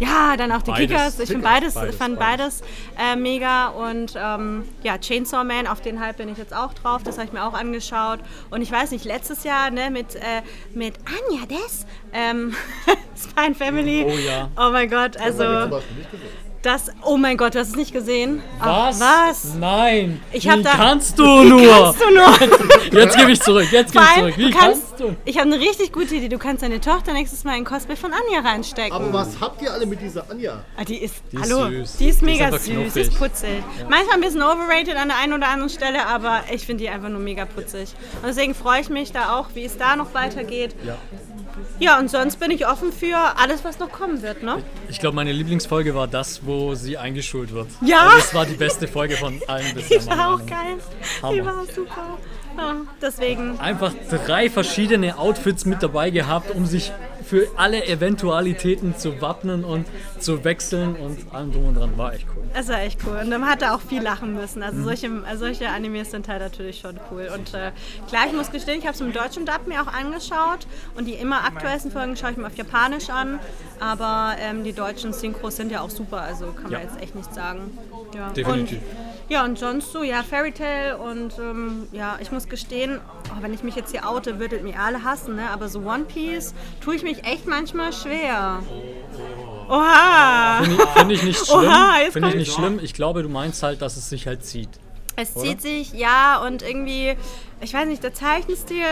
Ja, dann auch die Beides. Kickers. Ich Kickers. beides, Beides, fand beides, äh, mega. Und ähm, ja, Chainsaw Man, auf den Hype bin ich jetzt auch drauf. Das habe ich mir auch angeschaut. Und ich weiß nicht, letztes Jahr ne, mit, äh, mit Anja Des, ähm, Spine Family. Oh ja. Oh mein Gott, Zum also. Das, oh mein Gott, du hast es nicht gesehen? Ach, Was? was? Nein. Ich hab Wie da- kannst du nur? Kannst du nur? Jetzt gebe ich zurück. Jetzt gebe ich zurück. Wie du kannst, kannst du? ich habe eine richtig gute Idee. Du kannst deine Tochter nächstes Mal in Cosplay von Anja reinstecken. Aber was habt ihr alle mit dieser Anja? Ah, die ist, Die ist hallo, süß. die ist Die ist mega einfach süß, die ist putzig. Manchmal ein bisschen overrated an der einen oder anderen Stelle, aber ich finde die einfach nur mega putzig. Und deswegen freue ich mich da auch, wie es da noch weitergeht. Ja. Ja, und sonst bin ich offen für alles, was noch kommen wird, ne? Ich glaube, meine Lieblingsfolge war das, wo sie eingeschult wird. Ja. Also das war die beste Folge von allen bisher. Die war auch geil. Die war super. Ja, deswegen. Einfach drei verschiedene Outfits mit dabei gehabt, um sich für alle Eventualitäten zu wappnen und zu wechseln und allem drum und dran. War echt cool. Es war echt cool. Und dann hat er auch viel lachen müssen. Also solche, also solche Animes sind halt natürlich schon cool. Und äh, klar, ich muss gestehen, ich habe es im deutschen Dub mir auch angeschaut. Und die immer aktuellsten Folgen schaue ich mir auf Japanisch an. Aber ähm, die deutschen Synchros sind ja auch super. Also kann man Ja. jetzt echt nicht sagen. Ja. Definitiv. Und, ja, und sonst so, ja, Fairy Tail und ähm, ja, ich muss gestehen, oh, wenn ich mich jetzt hier oute, würdet mir alle hassen, ne? Aber so One Piece tue ich mich echt manchmal schwer. Oha! Finde ich, find ich nicht schlimm. Oha, Finde ich nicht schlimm. Ich glaube, du meinst halt, dass es sich halt zieht. Es zieht sich, ja, und irgendwie, ich weiß nicht, der Zeichenstil,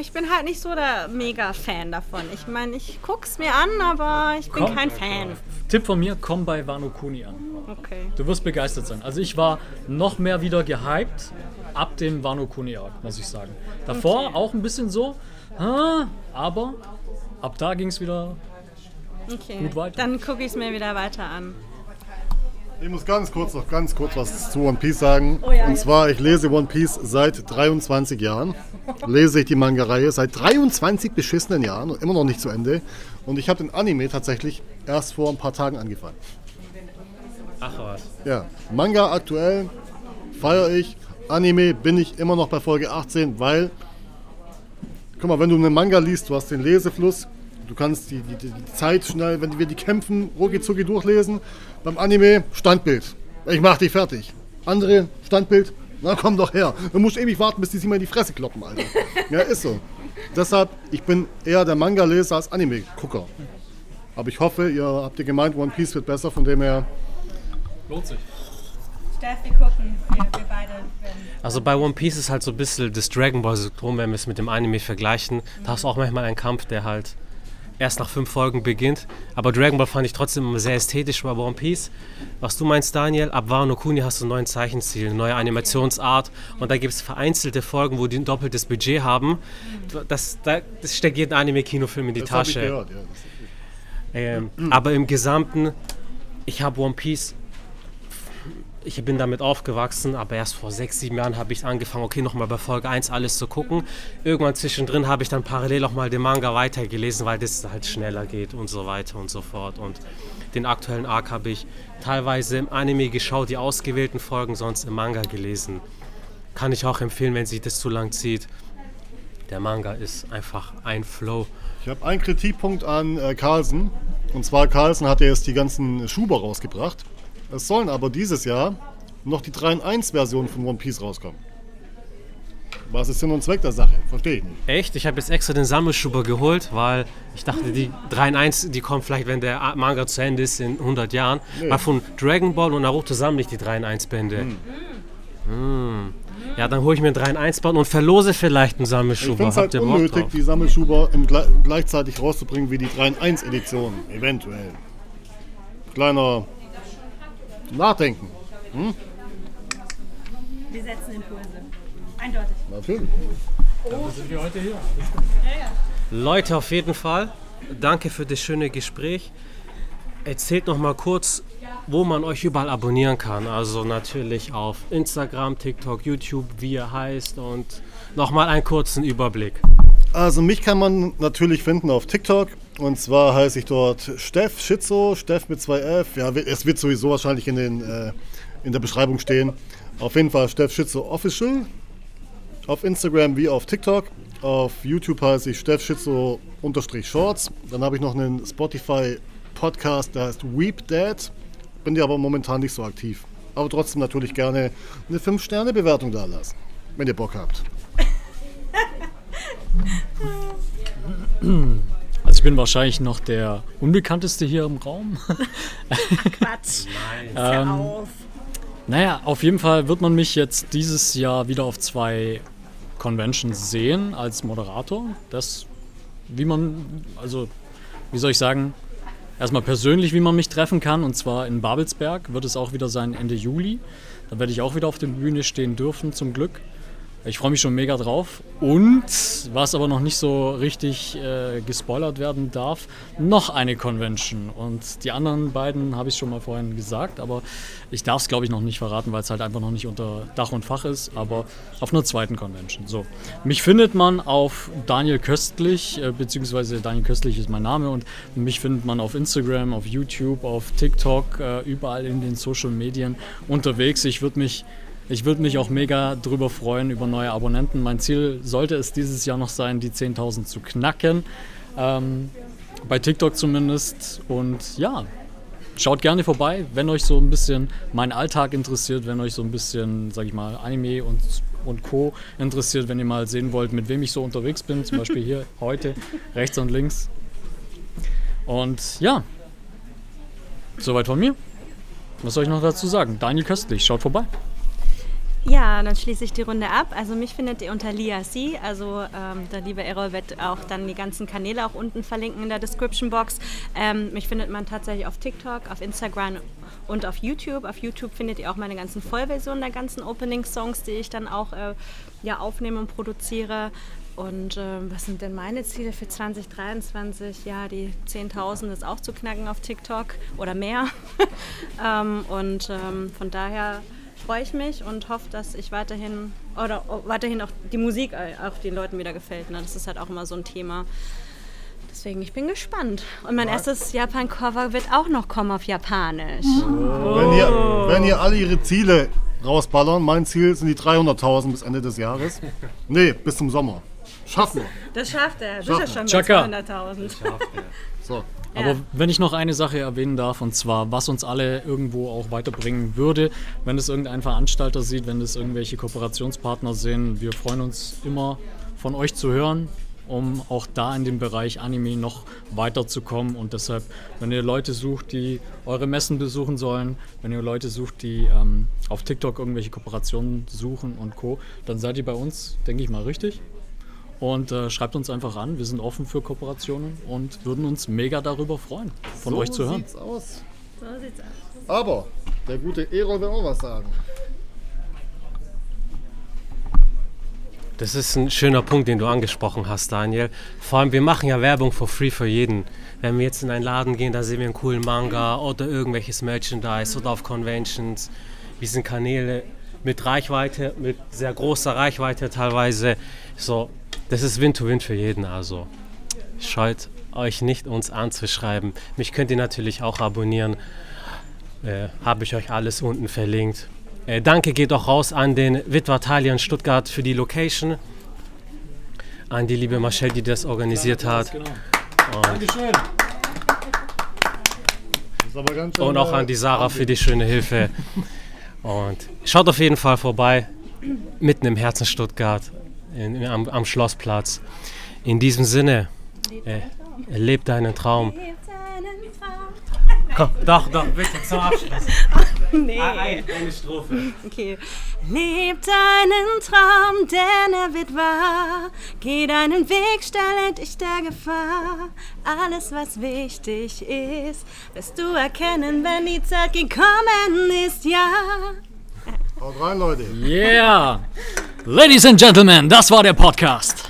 ich bin halt nicht so der Mega-Fan davon. Ich meine, ich guck's mir an, aber ich bin Komm. kein Fan. Tipp von mir, komm bei Wano Kuni an. Okay. Du wirst begeistert sein. Also ich war noch mehr wieder gehypt ab dem Wano Kuni Arc, muss ich sagen. Davor auch ein bisschen so, aber ab da ging es wieder. okay. Gut weiter. Dann gucke ich es mir wieder weiter an. Ich muss ganz kurz noch ganz kurz was zu One Piece sagen. Oh ja, Und zwar, ich lese One Piece seit 23 Jahren. Lese ich die Manga-Reihe seit 23 beschissenen Jahren und immer noch nicht zu Ende. Und ich habe den Anime tatsächlich erst vor ein paar Tagen angefangen. Ach was. Ja, Manga aktuell feiere ich. Anime bin ich immer noch bei Folge 18, weil, guck mal, wenn du einen Manga liest, du hast den Lesefluss, du kannst die, die, die Zeit schnell, wenn wir die kämpfen, rucki zucki durchlesen. Beim Anime Standbild. Ich mach dich fertig. Andere Standbild, na komm doch her. Du musst ewig warten, bis die sich mal in die Fresse kloppen, Alter. Ja, ist so. Deshalb, ich bin eher der Manga-Leser als Anime-Gucker. Aber ich hoffe, ihr habt ihr gemeint, One Piece wird besser, von dem her. Lohnt sich. Steff, wir gucken. Wir, wir beide werden. Also bei One Piece ist halt so ein bisschen das Dragon Ball Syndrom, wenn wir es mit dem Anime vergleichen. Da hast du auch manchmal einen Kampf, der halt erst nach fünf Folgen beginnt. Aber Dragon Ball fand ich trotzdem sehr ästhetisch bei One Piece. Was du meinst, Daniel, ab Wano Kuni hast du einen neuen Zeichenstil, eine neue Animationsart und da gibt es vereinzelte Folgen, wo die ein doppeltes Budget haben. Das, das, steckt jeden Anime-Kinofilm in die Das Tasche. gehört, ja. Ähm, aber im Gesamten, ich habe One Piece, ich bin damit aufgewachsen, aber erst vor sechs, sieben Jahren habe ich angefangen, okay, nochmal bei Folge 1 alles zu gucken. Irgendwann zwischendrin habe ich dann parallel auch mal den Manga weitergelesen, weil das halt schneller geht und so weiter und so fort. Und den aktuellen Arc habe ich teilweise im Anime geschaut, die ausgewählten Folgen sonst im Manga gelesen. Kann ich auch empfehlen, wenn sich das zu lang zieht. Der Manga ist einfach ein Flow. Ich habe einen Kritikpunkt an äh, Carlsen. Und zwar, Carlsen hat ja jetzt die ganzen Schuber rausgebracht. Es sollen aber dieses Jahr noch die 3 in 1 Version von One Piece rauskommen. Was ist Sinn und Zweck der Sache? Verstehe ich nicht. Echt? Ich habe jetzt extra den Sammelschuber geholt, weil ich dachte, die 3 in 1, die kommen vielleicht, wenn der Manga zu Ende ist in 100 Jahren. Nee. Weil von Dragon Ball und Naruto sammle ich die 3 in 1 Bände. Hm. Ja, dann hole ich mir einen 3 in 1 Band und verlose vielleicht einen Ich Sammelschuber. finde es halt unnötig, die Sammelschuber Gle gleichzeitig rauszubringen wie die 3 in 1 Edition. Eventuell. Kleiner Nachdenken. Wir setzen Impulse. Eindeutig. Natürlich. Leute, auf jeden Fall, danke für das schöne Gespräch. Erzählt noch mal kurz, wo man euch überall abonnieren kann. Also natürlich auf Instagram, TikTok, YouTube, wie ihr heißt und noch mal einen kurzen Überblick. Also mich kann man natürlich finden auf TikTok. Und zwar heiße ich dort Steff Schizo, Steff mit zwei F. Ja, es wird sowieso wahrscheinlich in, den, äh, in der Beschreibung stehen. Auf jeden Fall Steff Schizo Official. Auf Instagram wie auf TikTok. Auf YouTube heiße ich Steff Schizo unterstrich Shorts. Dann habe ich noch einen Spotify Podcast, der heißt Weep Dad. Bin dir aber momentan nicht so aktiv. Aber trotzdem natürlich gerne eine 5-Sterne-Bewertung da lassen, wenn ihr Bock habt. Ich bin wahrscheinlich noch der unbekannteste hier im Raum. Quatsch. Ähm, auf. Naja, auf jeden Fall wird man mich jetzt dieses Jahr wieder auf zwei Conventions sehen als Moderator. Das, wie man, also, wie soll ich sagen, erstmal persönlich, wie man mich treffen kann. Und zwar in Babelsberg wird es auch wieder sein Ende Juli. Da werde ich auch wieder auf der Bühne stehen dürfen, zum Glück. Ich freue mich schon mega drauf. Und, was aber noch nicht so richtig äh, gespoilert werden darf, noch eine Convention. Und die anderen beiden habe ich schon mal vorhin gesagt, aber ich darf es, glaube ich, noch nicht verraten, weil es halt einfach noch nicht unter Dach und Fach ist, aber auf einer zweiten Convention. So. Mich findet man auf Daniel Köstlich, äh, beziehungsweise Daniel Köstlich ist mein Name und mich findet man auf Instagram, auf YouTube, auf TikTok, äh, überall in den Social Medien unterwegs. Ich würde mich ich würde mich auch mega drüber freuen über neue Abonnenten. Mein Ziel sollte es dieses Jahr noch sein, die 10.000 zu knacken. Ähm, bei TikTok zumindest. Und ja, schaut gerne vorbei, wenn euch so ein bisschen mein Alltag interessiert, wenn euch so ein bisschen, sag ich mal, Anime und, und Co. interessiert, wenn ihr mal sehen wollt, mit wem ich so unterwegs bin. Zum Beispiel hier heute, rechts und links. Und ja, soweit von mir. Was soll ich noch dazu sagen? Daniel Köstlich, schaut vorbei. Ja, dann schließe ich die Runde ab. Also mich findet ihr unter Lia C. Also ähm, der liebe Errol wird auch dann die ganzen Kanäle auch unten verlinken in der Description Box. Ähm, mich findet man tatsächlich auf TikTok, auf Instagram und auf YouTube. Auf YouTube findet ihr auch meine ganzen Vollversionen der ganzen Opening-Songs, die ich dann auch äh, ja, aufnehme und produziere. Und ähm, was sind denn meine Ziele für 2023? Ja, die 10.000 ist auch zu knacken auf TikTok oder mehr. ähm, und ähm, von daher freue ich mich und hoffe, dass ich weiterhin oder oh, weiterhin auch die Musik auch den Leuten wieder gefällt. Ne? Das ist halt auch immer so ein Thema. Deswegen, ich bin gespannt. Und mein erstes Japan-Cover wird auch noch kommen auf Japanisch. Wenn, ihr, wenn ihr alle ihre Ziele rausballern, mein Ziel sind die 300.000 bis Ende des Jahres. Nee, bis zum Sommer. Schaffen wir. Das schafft er. Das Schafft ist ja schon Chaka. bei 200.000. So. Aber Ja. wenn ich noch eine Sache erwähnen darf, und zwar, was uns alle irgendwo auch weiterbringen würde, wenn es irgendein Veranstalter sieht, wenn es irgendwelche Kooperationspartner sehen, wir freuen uns immer von euch zu hören, um auch da in dem Bereich Anime noch weiterzukommen. Und deshalb, wenn ihr Leute sucht, die eure Messen besuchen sollen, wenn ihr Leute sucht, die ähm, auf TikTok irgendwelche Kooperationen suchen und Co., dann seid ihr bei uns, denke ich mal, richtig. Und äh, schreibt uns einfach an. Wir sind offen für Kooperationen und würden uns mega darüber freuen, von so euch zu hören. Sieht's aus. So sieht's aus. Aber der gute Erol will auch was sagen. Das ist ein schöner Punkt, den du angesprochen hast, Daniel. Vor allem, wir machen ja Werbung for free für jeden. Wenn wir jetzt in einen Laden gehen, da sehen wir einen coolen Manga oder irgendwelches Merchandise oder auf Conventions. Wir sind Kanäle mit Reichweite, mit sehr großer Reichweite teilweise. So, das ist Win-to-Win für jeden. Also scheut euch nicht, uns anzuschreiben. Mich könnt ihr natürlich auch abonnieren. Äh, Habe ich euch alles unten verlinkt. Äh, danke geht auch raus an den Witwatalien Stuttgart für die Location. An die liebe Marcel, die das organisiert hat. Genau. Dankeschön. Und auch äh, an die Sarah für die schöne Hilfe. Und schaut auf jeden Fall vorbei, mitten im Herzen Stuttgart, in, am, am Schlossplatz. In diesem Sinne, äh, lebt deinen Traum. Komm, doch, doch, bitte zum Abschluss. Nee. Eine Strophe. Okay. Leb deinen Traum, denn er wird wahr. Geh deinen Weg, stelle dich der Gefahr. Alles, was wichtig ist, wirst du erkennen, wenn die Zeit gekommen ist, ja. Haut rein, Leute. Yeah! Ladies and Gentlemen, das war der Podcast.